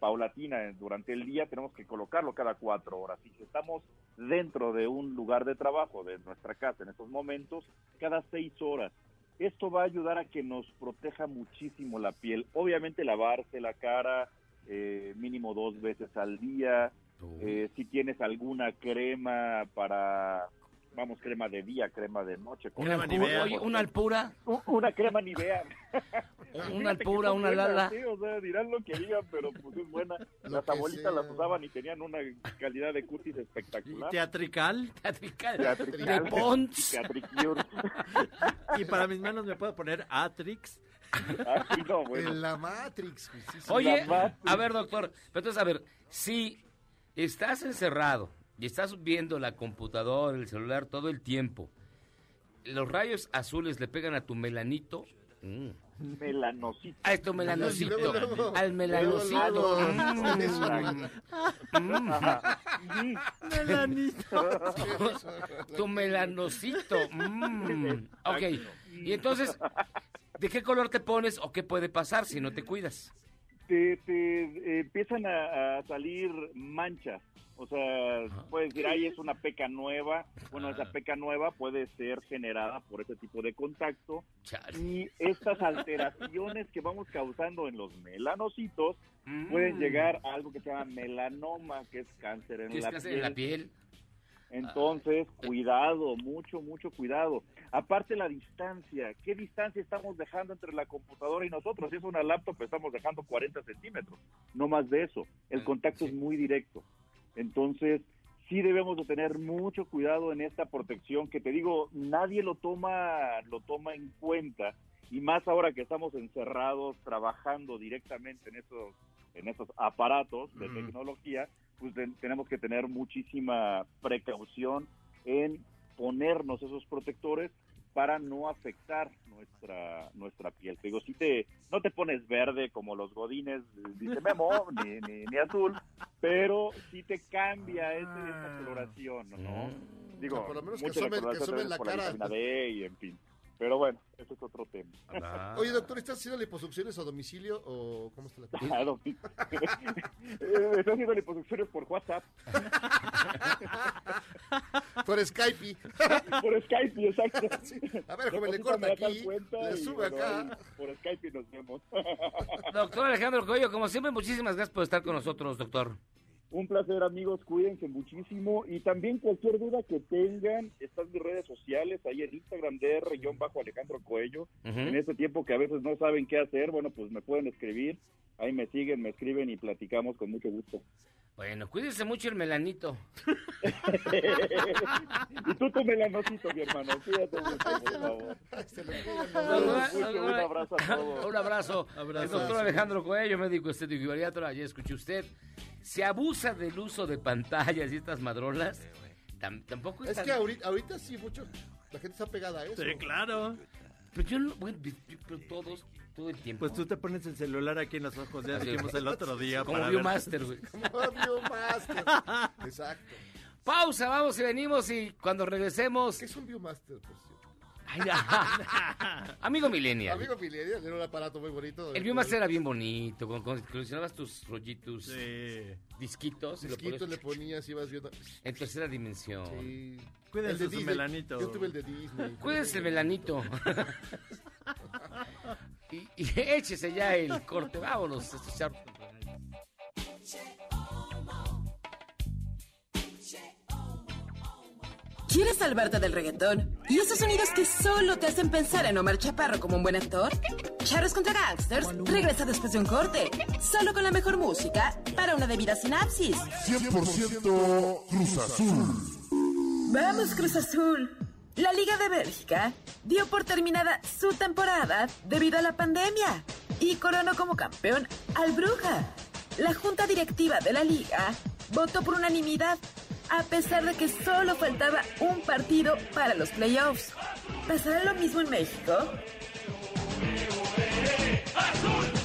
paulatina eh, durante el día, tenemos que colocarlo cada cuatro horas. Y si estamos dentro de un lugar de trabajo, de nuestra casa en estos momentos, cada seis horas. Esto va a ayudar a que nos proteja muchísimo la piel. Obviamente lavarse la cara eh, mínimo dos veces al día. Eh, si tienes alguna crema para, vamos, crema de día, crema de noche. con- Una alpura, oye, una alpura. Una crema Nivea. Una alpura, una buenas, lala. sí, o sea, dirán lo que digan, pero pues es buena. Las abuelitas sea. las usaban y tenían una calidad de cutis espectacular. ¿Teatrical? Teatrical. Teatrical. De Pons. Y para mis manos me puedo poner Atrix. Ah, sí, no, bueno. En la Matrix. pues, sí, sí. Oye, La Matrix. a ver, doctor, pero entonces, a ver, si estás encerrado y estás viendo la computadora, el celular todo el tiempo, los rayos azules le pegan a tu melanito. Mm. Melanocito. A esto melanocito. Luego, luego, al melanocito. luego, Mm. luego, Mm. tu melanocito. Mm. Ok. Y entonces, ¿de qué color te pones o qué puede pasar si no te cuidas? te, te, eh, empiezan a, a salir manchas. O sea, puedes decir, ahí es una peca nueva. Bueno, esa peca nueva puede ser generada por ese tipo de contacto. Y estas alteraciones que vamos causando en los melanocitos pueden llegar a algo que se llama melanoma, que es cáncer en, ¿Qué es la, cáncer piel. en la piel? Entonces, cuidado, mucho, mucho cuidado. Aparte la distancia, ¿qué distancia estamos dejando entre la computadora y nosotros? Si es una laptop, estamos dejando 40 centímetros, no más de eso. El contacto es muy directo. Entonces, sí debemos de tener mucho cuidado en esta protección que te digo, nadie lo toma, lo toma en cuenta. Y más ahora que estamos encerrados trabajando directamente en esos, en esos aparatos de tecnología, pues te- tenemos que tener muchísima precaución en ponernos esos protectores para no afectar nuestra nuestra piel. Te digo, si te no te pones verde como los godines, dice Memo, ni, ni, ni azul, pero sí te cambia ese, esa coloración, ¿no? Digo, O sea, por lo menos que que la por cara. vitamina D y en fin. Pero bueno, ese es otro tema. Oye, doctor, ¿estás haciendo liposucciones a domicilio o cómo está la cosa? Ah, sí. Eh, Estoy haciendo liposucciones por WhatsApp. Por Skype. por Skype, exacto. A ver, joven, le corta aquí, le sube bueno, acá. Por Skype nos vemos. Doctor Alejandro Coello, como siempre, muchísimas gracias por estar con nosotros, doctor. Un placer, amigos. Cuídense muchísimo. Y también cualquier duda que tengan, están mis redes sociales, ahí en Instagram, DR-Alejandro Coello. En este tiempo que a veces no saben qué hacer, bueno, pues me pueden escribir. Ahí me siguen, me escriben y platicamos con mucho gusto. Bueno, cuídese mucho el melanito. y tú tu melanocito, mi hermano. Cuídate mucho, por favor. Mucho, un abrazo a todos. Un abrazo. El doctor Alejandro Coello, médico estético y bariatra, ya escuché usted. Se abusa del uso de pantallas y estas madrolas. Tam- tampoco Es tan- que ahorita, ahorita sí, mucho. La gente está pegada a eso. Sí, claro. Pero yo no, bueno, yo- pero todos, todo el tiempo. Pues tú te pones el celular aquí en los ojos, ya dijimos el otro día. Como Viewmaster, güey. Como Viewmaster. Exacto. Pausa, vamos y venimos y cuando regresemos... ¿Qué es un Viewmaster, por cierto? Ay, ya. Amigo millennial. Amigo Millennial, era un aparato muy bonito. El Viewmaster era bien bonito, con, con- coleccionabas tus rollitos, Sí. disquitos. y lo Disquito ponías le ponías y ibas viendo. En tercera dimensión. Sí. Cuídense El de su Disney. melanito. Yo tuve el de Disney. Cuídense el melanito. y, y échese ya el corte. Vámonos. Esto es Sharp. ¿Quieres salvarte del reggaetón? ¿Y esos sonidos que solo te hacen pensar en Omar Chaparro como un buen actor? Charros contra Gangsters regresa después de un corte, solo con la mejor música para una debida sinapsis. 100% Cruz Azul. Vamos, Cruz Azul. La Liga de Bélgica dio por terminada su temporada debido a la pandemia y coronó como campeón al Bruja. La junta directiva de la liga votó por unanimidad a pesar de que solo faltaba un partido para los playoffs. ¿Pasará lo mismo en México? Cruz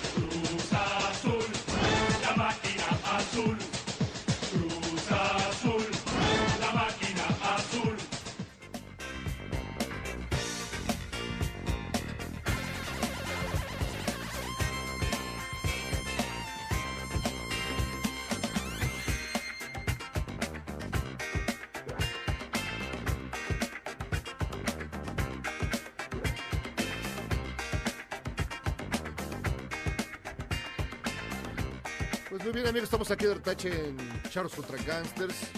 amigos, estamos aquí de retache en Charros contra Gangsters.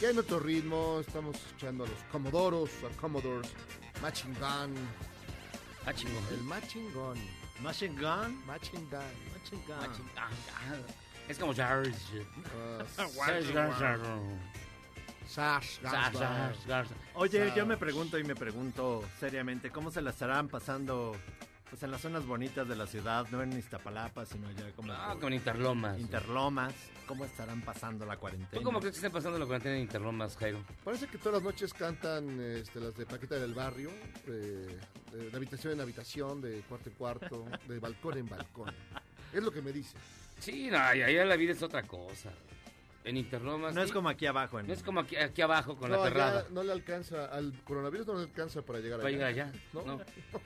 Ya en otro ritmo, estamos escuchando a los Comodoros, a Commodores, Matching Gun. Matching Gun. El Matching Gun. Machine Gun. Matching Gun. Machine Gun. Machine- ah, ah. Es como Charles. Charles. Sash. Oye, yo me pregunto y me pregunto seriamente, ¿cómo se la estarán pasando pues en las zonas bonitas de la ciudad, no en Iztapalapa, sino ya como Ah, por con Interlomas. Interlomas? ¿Cómo estarán pasando la cuarentena? ¿Tú cómo crees que estén pasando la cuarentena en Interlomas, Jairo? Parece que todas las noches cantan este, las de Paquita del Barrio, de, de- de habitación en habitación, de cuarto en cuarto, de balcón en balcón. Es lo que me dice. Sí, no, allá la vida es otra cosa. En Interlomas. No es como aquí abajo. En... No es como aquí, aquí abajo con no, la terrada. no le alcanza, al coronavirus no le alcanza para llegar Para allá. llegar allá. No. No.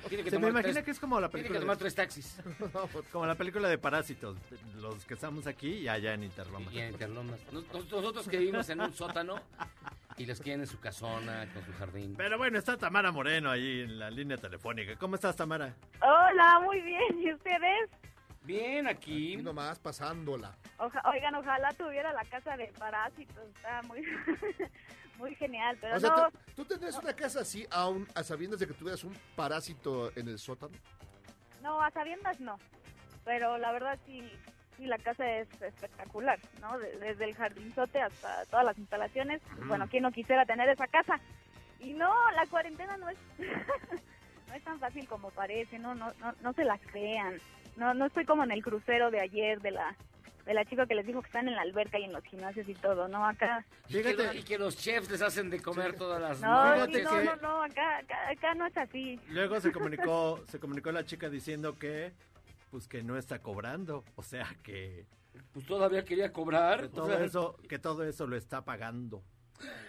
Tiene que Se me imagina tres- que es como la Tiene película que tomar de- tres taxis. Como la película de Parásitos, los que estamos aquí y allá en Interlomas. Y en Interlomas. Nos- nos- Nosotros que vivimos en un sótano y los quieren en su casona, con su jardín. Pero bueno, está Tamara Moreno ahí en la línea telefónica. ¿Cómo estás, Tamara? Hola, muy bien. ¿Y ustedes? Bien, aquí. Aquí nomás pasándola. Oja- oigan, ojalá tuviera la casa de parásitos. Está muy, muy genial. Pero O sea, no, ¿tú, tú tendrías una casa así aún a sabiendas de que tuvieras un parásito en el sótano? no, a sabiendas no. Pero la verdad sí, sí la casa es espectacular, ¿no? De- desde el jardinzote hasta todas las instalaciones. Bueno, ¿quién no quisiera tener esa casa? Y no, la cuarentena no es, no es tan fácil como parece, no, no, no, no se la crean. No, no estoy como en el crucero de ayer de la de la chica que les dijo que están en la alberca y en los gimnasios y todo, ¿no? Acá Y que, lo- y que los chefs les hacen de comer todas las No, noches. sí, no, no, no, acá, acá, acá no es así. Luego se comunicó, se comunicó la chica diciendo que, pues que no está cobrando, o sea que, Pues todavía quería cobrar. que o todo sea, eso, que todo eso lo está pagando.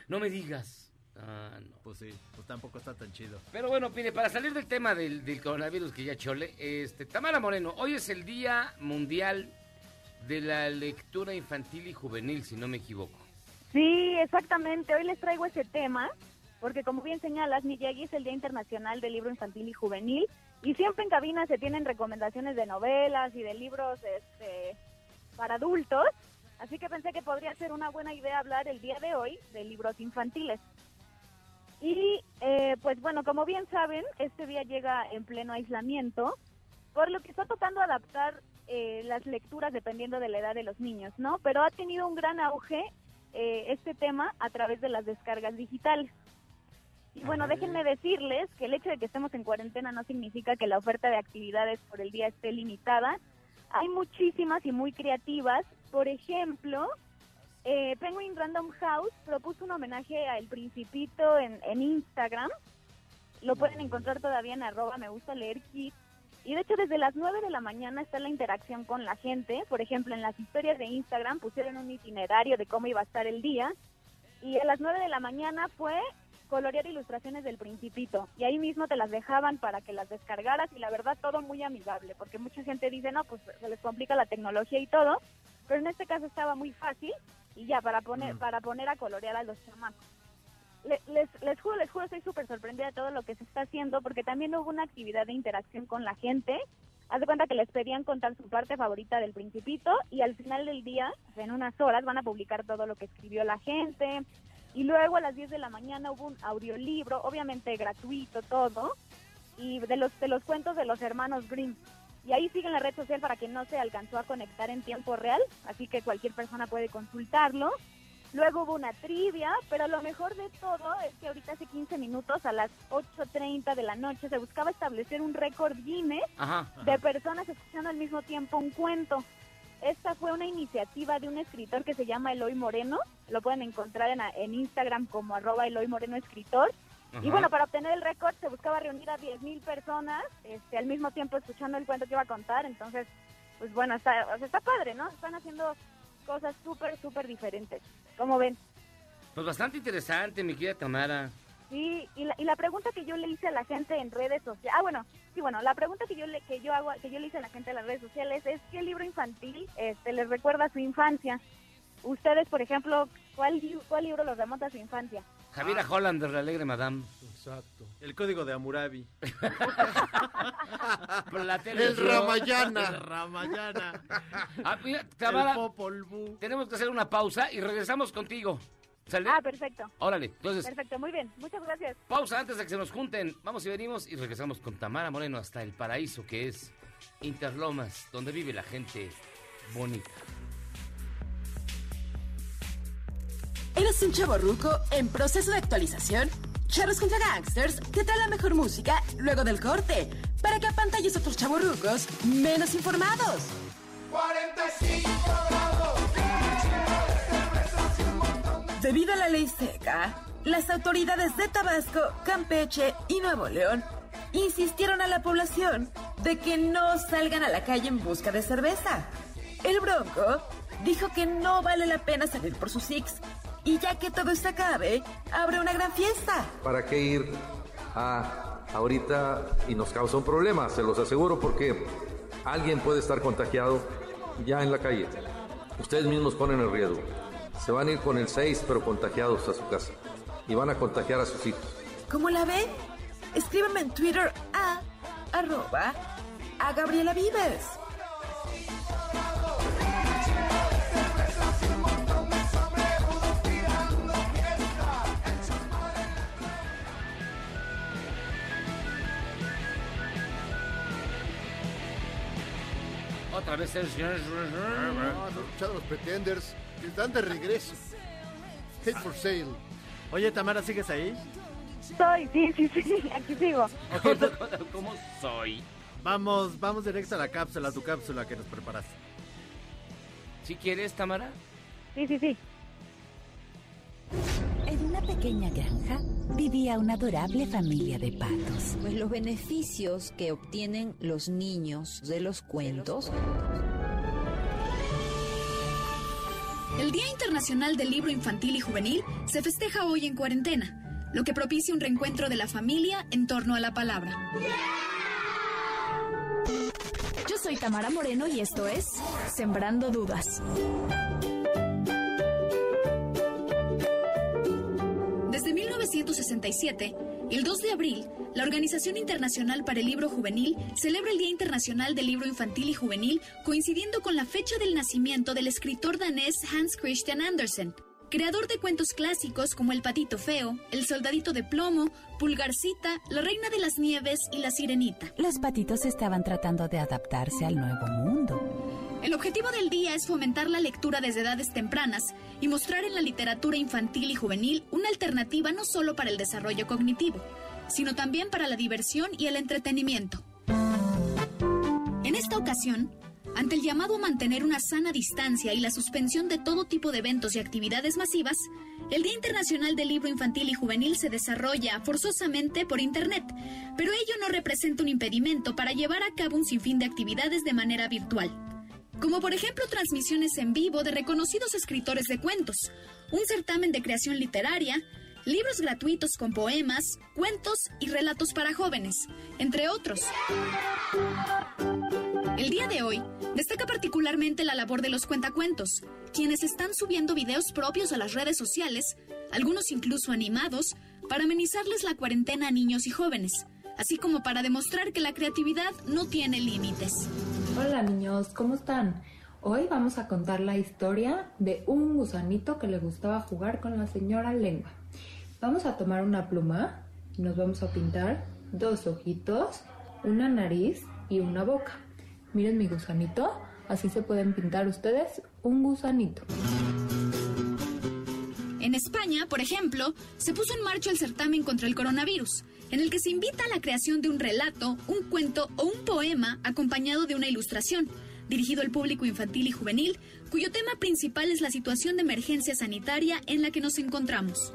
No me digas. Ah, no. Pues sí, pues tampoco está tan chido. Pero bueno, mire, para salir del tema del, del coronavirus que ya chole, este, Tamara Moreno, hoy es el Día Mundial de la Lectura Infantil y Juvenil, si no me equivoco. Sí, exactamente. Hoy les traigo ese tema porque como bien señalas, Miyagi es el Día Internacional del Libro Infantil y Juvenil y siempre en cabina se tienen recomendaciones de novelas y de libros este, para adultos, así que pensé que podría ser una buena idea hablar el día de hoy de libros infantiles. Y eh, pues bueno, como bien saben, este día llega en pleno aislamiento, por lo que está tocando adaptar eh, las lecturas dependiendo de la edad de los niños, ¿no? Pero ha tenido un gran auge eh, este tema a través de las descargas digitales. Y bueno, déjenme decirles que el hecho de que estemos en cuarentena no significa que la oferta de actividades por el día esté limitada. Hay muchísimas y muy creativas. Por ejemplo, eh, Penguin Random House propuso un homenaje a El Principito en, en Instagram. Lo pueden encontrar todavía en arroba me gusta leer kit. Y de hecho desde las 9 de la mañana está la interacción con la gente. Por ejemplo, en las historias de Instagram pusieron un itinerario de cómo iba a estar el día. Y a las 9 de la mañana fue colorear ilustraciones del Principito. Y ahí mismo te las dejaban para que las descargaras y la verdad todo muy amigable. Porque mucha gente dice, no, pues se les complica la tecnología y todo. Pero en este caso estaba muy fácil y ya para poner, para poner a colorear a los chamacos. Le- les, les juro, les juro, estoy súper sorprendida de todo lo que se está haciendo porque también hubo una actividad de interacción con la gente. Haz de cuenta que les pedían contar su parte favorita del Principito y al final del día, en unas horas, van a publicar todo lo que escribió la gente. Y luego a las 10 de la mañana hubo un audiolibro, obviamente gratuito todo, y de los, de los cuentos de los hermanos Grimm. Y ahí sigue en la red social para quien no se alcanzó a conectar en tiempo real, así que cualquier persona puede consultarlo. Luego hubo una trivia, pero lo mejor de todo es que ahorita hace 15 minutos, a las 8.30 de la noche, se buscaba establecer un récord Guinness Ajá. de personas escuchando al mismo tiempo un cuento. Esta fue una iniciativa de un escritor que se llama Eloy Moreno. Lo pueden encontrar en, en Instagram como arroba Eloy Moreno Escritor. Y bueno, para obtener el récord se buscaba reunir a 10.000 personas este, al mismo tiempo escuchando el cuento que iba a contar. Entonces, pues bueno, está, o sea, está padre, ¿no? Están haciendo cosas súper, súper diferentes. ¿Cómo ven? Pues bastante interesante, mi querida Tamara. Sí, y la, y la pregunta que yo le hice a la gente en redes sociales, ah, bueno, sí, bueno, la pregunta que yo le que yo hago, que yo le hice a la gente en las redes sociales es qué libro infantil este les recuerda a su infancia. Ustedes, por ejemplo, ¿cuál cuál libro los remonta a su infancia? Javiera Holland de la Alegre Madame. Exacto. El código de Hammurabi. La El. Ramayana. El Ramayana. Ah, mira, Tamara, El Popol Vuh. tenemos que hacer una pausa y regresamos contigo. ¿Sale? Ah, perfecto. Órale, entonces, Perfecto, muy bien. Muchas gracias. pausa antes de que se nos junten. Vamos y venimos y regresamos con Tamara Moreno hasta el paraíso que es Interlomas, donde vive la gente bonita. ¿Eres un chavo ruco en proceso de actualización? Charros contra Gangsters te trae la mejor música luego del corte para que apantalles a otros chavos rucos menos informados. 45 grados. Debido a la ley seca, las autoridades de Tabasco, Campeche y Nuevo León insistieron a la población de que no salgan a la calle en busca de cerveza. El Bronco dijo que no vale la pena salir por sus six y ya que todo se acabe, habrá una gran fiesta. ¿Para qué ir a ahorita y nos causa un problema? Se los aseguro porque alguien puede estar contagiado ya en la calle. Ustedes mismos ponen el riesgo. Se van a ir con el 6 pero contagiados a su casa y van a contagiar a sus hijos. ¿Cómo la ven? Escríbeme en Twitter a arroba a Gabriela Vives. Otra vez el señor. No, escuchado los Pretenders. que Están de regreso. Hate for sale. Oye, Tamara, ¿sigues ahí? Soy, sí, sí, sí, aquí sigo. ¿Cómo soy? Vamos, vamos directo a la cápsula, a tu cápsula que nos preparaste. ¿Si quieres, Tamara? Sí, sí, sí. En una pequeña granja vivía una adorable familia de patos. Pues los beneficios que obtienen los niños de los cuentos. El Día Internacional del Libro Infantil y Juvenil se festeja hoy en cuarentena, lo que propicia un reencuentro de la familia en torno a la palabra. Yo soy Tamara Moreno y esto es Sembrando Dudas. 1967, el 2 de abril, la Organización Internacional para el Libro Juvenil celebra el Día Internacional del Libro Infantil y Juvenil coincidiendo con la fecha del nacimiento del escritor danés Hans Christian Andersen, creador de cuentos clásicos como El Patito Feo, El Soldadito de Plomo, Pulgarcita, La Reina de las Nieves y La Sirenita. Los patitos estaban tratando de adaptarse al nuevo mundo. El objetivo del día es fomentar la lectura desde edades tempranas y mostrar en la literatura infantil y juvenil una alternativa no solo para el desarrollo cognitivo, sino también para la diversión y el entretenimiento. En esta ocasión, ante el llamado a mantener una sana distancia y la suspensión de todo tipo de eventos y actividades masivas, el Día Internacional del Libro Infantil y Juvenil se desarrolla forzosamente por Internet, pero ello no representa un impedimento para llevar a cabo un sinfín de actividades de manera virtual como por ejemplo transmisiones en vivo de reconocidos escritores de cuentos, un certamen de creación literaria, libros gratuitos con poemas, cuentos y relatos para jóvenes, entre otros. El día de hoy destaca particularmente la labor de los cuentacuentos, quienes están subiendo videos propios a las redes sociales, algunos incluso animados, para amenizarles la cuarentena a niños y jóvenes, así como para demostrar que la creatividad no tiene límites. Hola niños, ¿cómo están? Hoy vamos a contar la historia de un gusanito que le gustaba jugar con la señora lengua. Vamos a tomar una pluma nos vamos a pintar dos ojitos, una nariz y una boca. Miren mi gusanito, así se pueden pintar ustedes un gusanito. En España, por ejemplo, se puso en marcha el certamen contra el coronavirus, en el que se invita a la creación de un relato, un cuento o un poema acompañado de una ilustración, dirigido al público infantil y juvenil, cuyo tema principal es la situación de emergencia sanitaria en la que nos encontramos.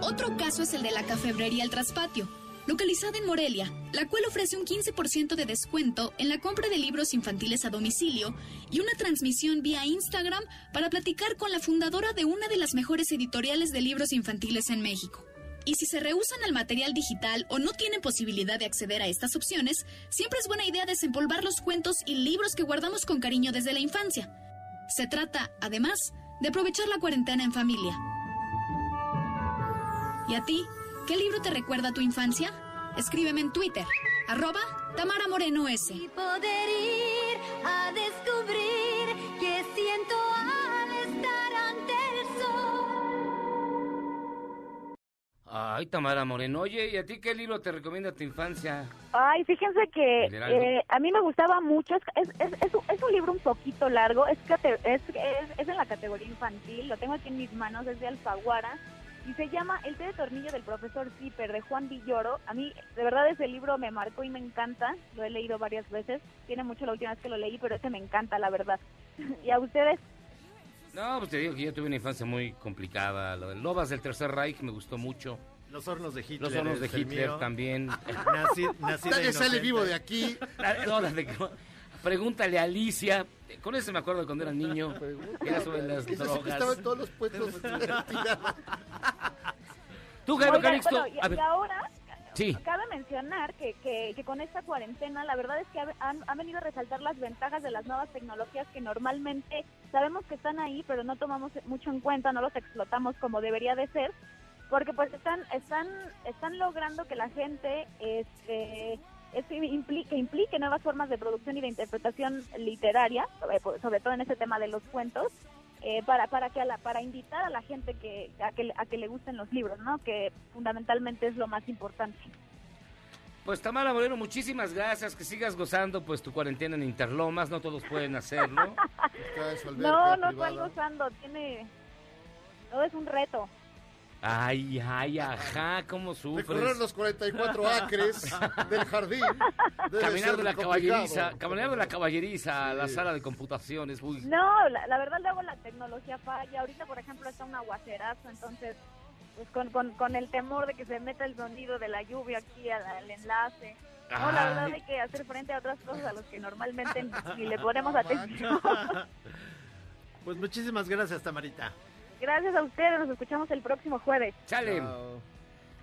Otro caso es el de la cafebrería El Traspatio, localizada en Morelia, la cual ofrece un 15% de descuento en la compra de libros infantiles a domicilio y una transmisión vía Instagram para platicar con la fundadora de una de las mejores editoriales de libros infantiles en México. Y si se rehusan al material digital o no tienen posibilidad de acceder a estas opciones, siempre es buena idea desempolvar los cuentos y libros que guardamos con cariño desde la infancia. Se trata, además, de aprovechar la cuarentena en familia. ¿Y a ti? ¿Qué libro te recuerda a tu infancia? Escríbeme en Twitter, arroba Tamara Moreno S. Ay, Tamara Moreno. Oye, ¿y a ti qué libro te recomienda tu infancia? Ay, fíjense que eh, a mí me gustaba mucho, es, es, es, es un- es un libro un poquito largo, es, cate- es, es, es en la categoría infantil, lo tengo aquí en mis manos, es de Alfaguara, y se llama El té de tornillo del profesor Zipper, de Juan Villoro. A mí, de verdad, ese libro me marcó y me encanta, lo he leído varias veces, tiene mucho la última vez que lo leí, pero ese me encanta, la verdad. ¿Y a ustedes? No, pues te digo que yo tuve una infancia muy complicada. Lo de Lobas del Tercer Reich me gustó mucho. Los hornos de Hitler. Los hornos de Hitler mío. también. Nací- nací de Nadie sale vivo de aquí. La- no, la de- Pregúntale a Alicia. Con eso me acuerdo cuando era niño. Era sobre las Ese sí que drogas. estaba en todos los puestos. Tú, Jaime Calixto. bueno, y, y ahora Cabe mencionar que, que, con esta cuarentena la verdad es que ha- han, han venido a resaltar las ventajas de las nuevas tecnologías que normalmente sabemos que están ahí, pero no tomamos mucho en cuenta, no los explotamos como debería de ser, porque pues están están están logrando que la gente este es que implique, que implique nuevas formas de producción y de interpretación literaria, sobre, sobre todo en ese tema de los cuentos, eh, para para que a la, para invitar a la gente que a que a que le gusten los libros, ¿no? Que fundamentalmente es lo más importante. Pues Tamara Moreno, muchísimas gracias, que sigas gozando pues tu cuarentena en Interlomas, no todos pueden hacerlo. No, no estoy gozando, tiene... Todo es un reto. Ay, ay, ajá, cómo sufres. Recorrer los 44 acres del jardín. Caminar de la caballeriza, caminar de la caballeriza a la sala de computaciones, uy. No, la, la verdad luego la tecnología falla. Ahorita, por ejemplo, está un aguacerazo, entonces, pues con, con, con el temor de que se meta el sonido de la lluvia aquí al, al enlace. No, la verdad Ay. hay que hacer frente a otras cosas a las que normalmente ni le ponemos atención. Pues muchísimas gracias, Tamarita. Gracias a ustedes, nos escuchamos el próximo jueves. Chale.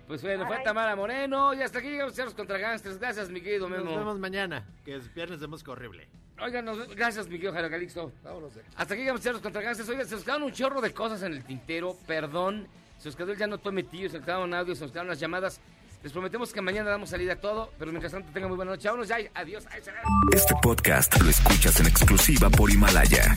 Pues bueno, fue Bye. Tamara Moreno y hasta aquí llegamos a los contra Gangsters. Gracias, mi querido Nos Memo. vemos mañana, que es viernes de música horrible. Oigan, nos- gracias, mi querido Jairo Calixto. Vámonos de aquí. Hasta aquí llegamos a los contra Gangsters. Oigan, se nos quedaron un chorro de cosas en el tintero. Perdón. Se nos quedó el ya no tome tío, se nos quedaron audios, se nos quedaron las llamadas. Les prometemos que mañana damos salida a todo, pero mientras tanto tengan muy buena noche. Vámonos ya. Adiós. Ay, Este podcast lo escuchas en exclusiva por Himalaya.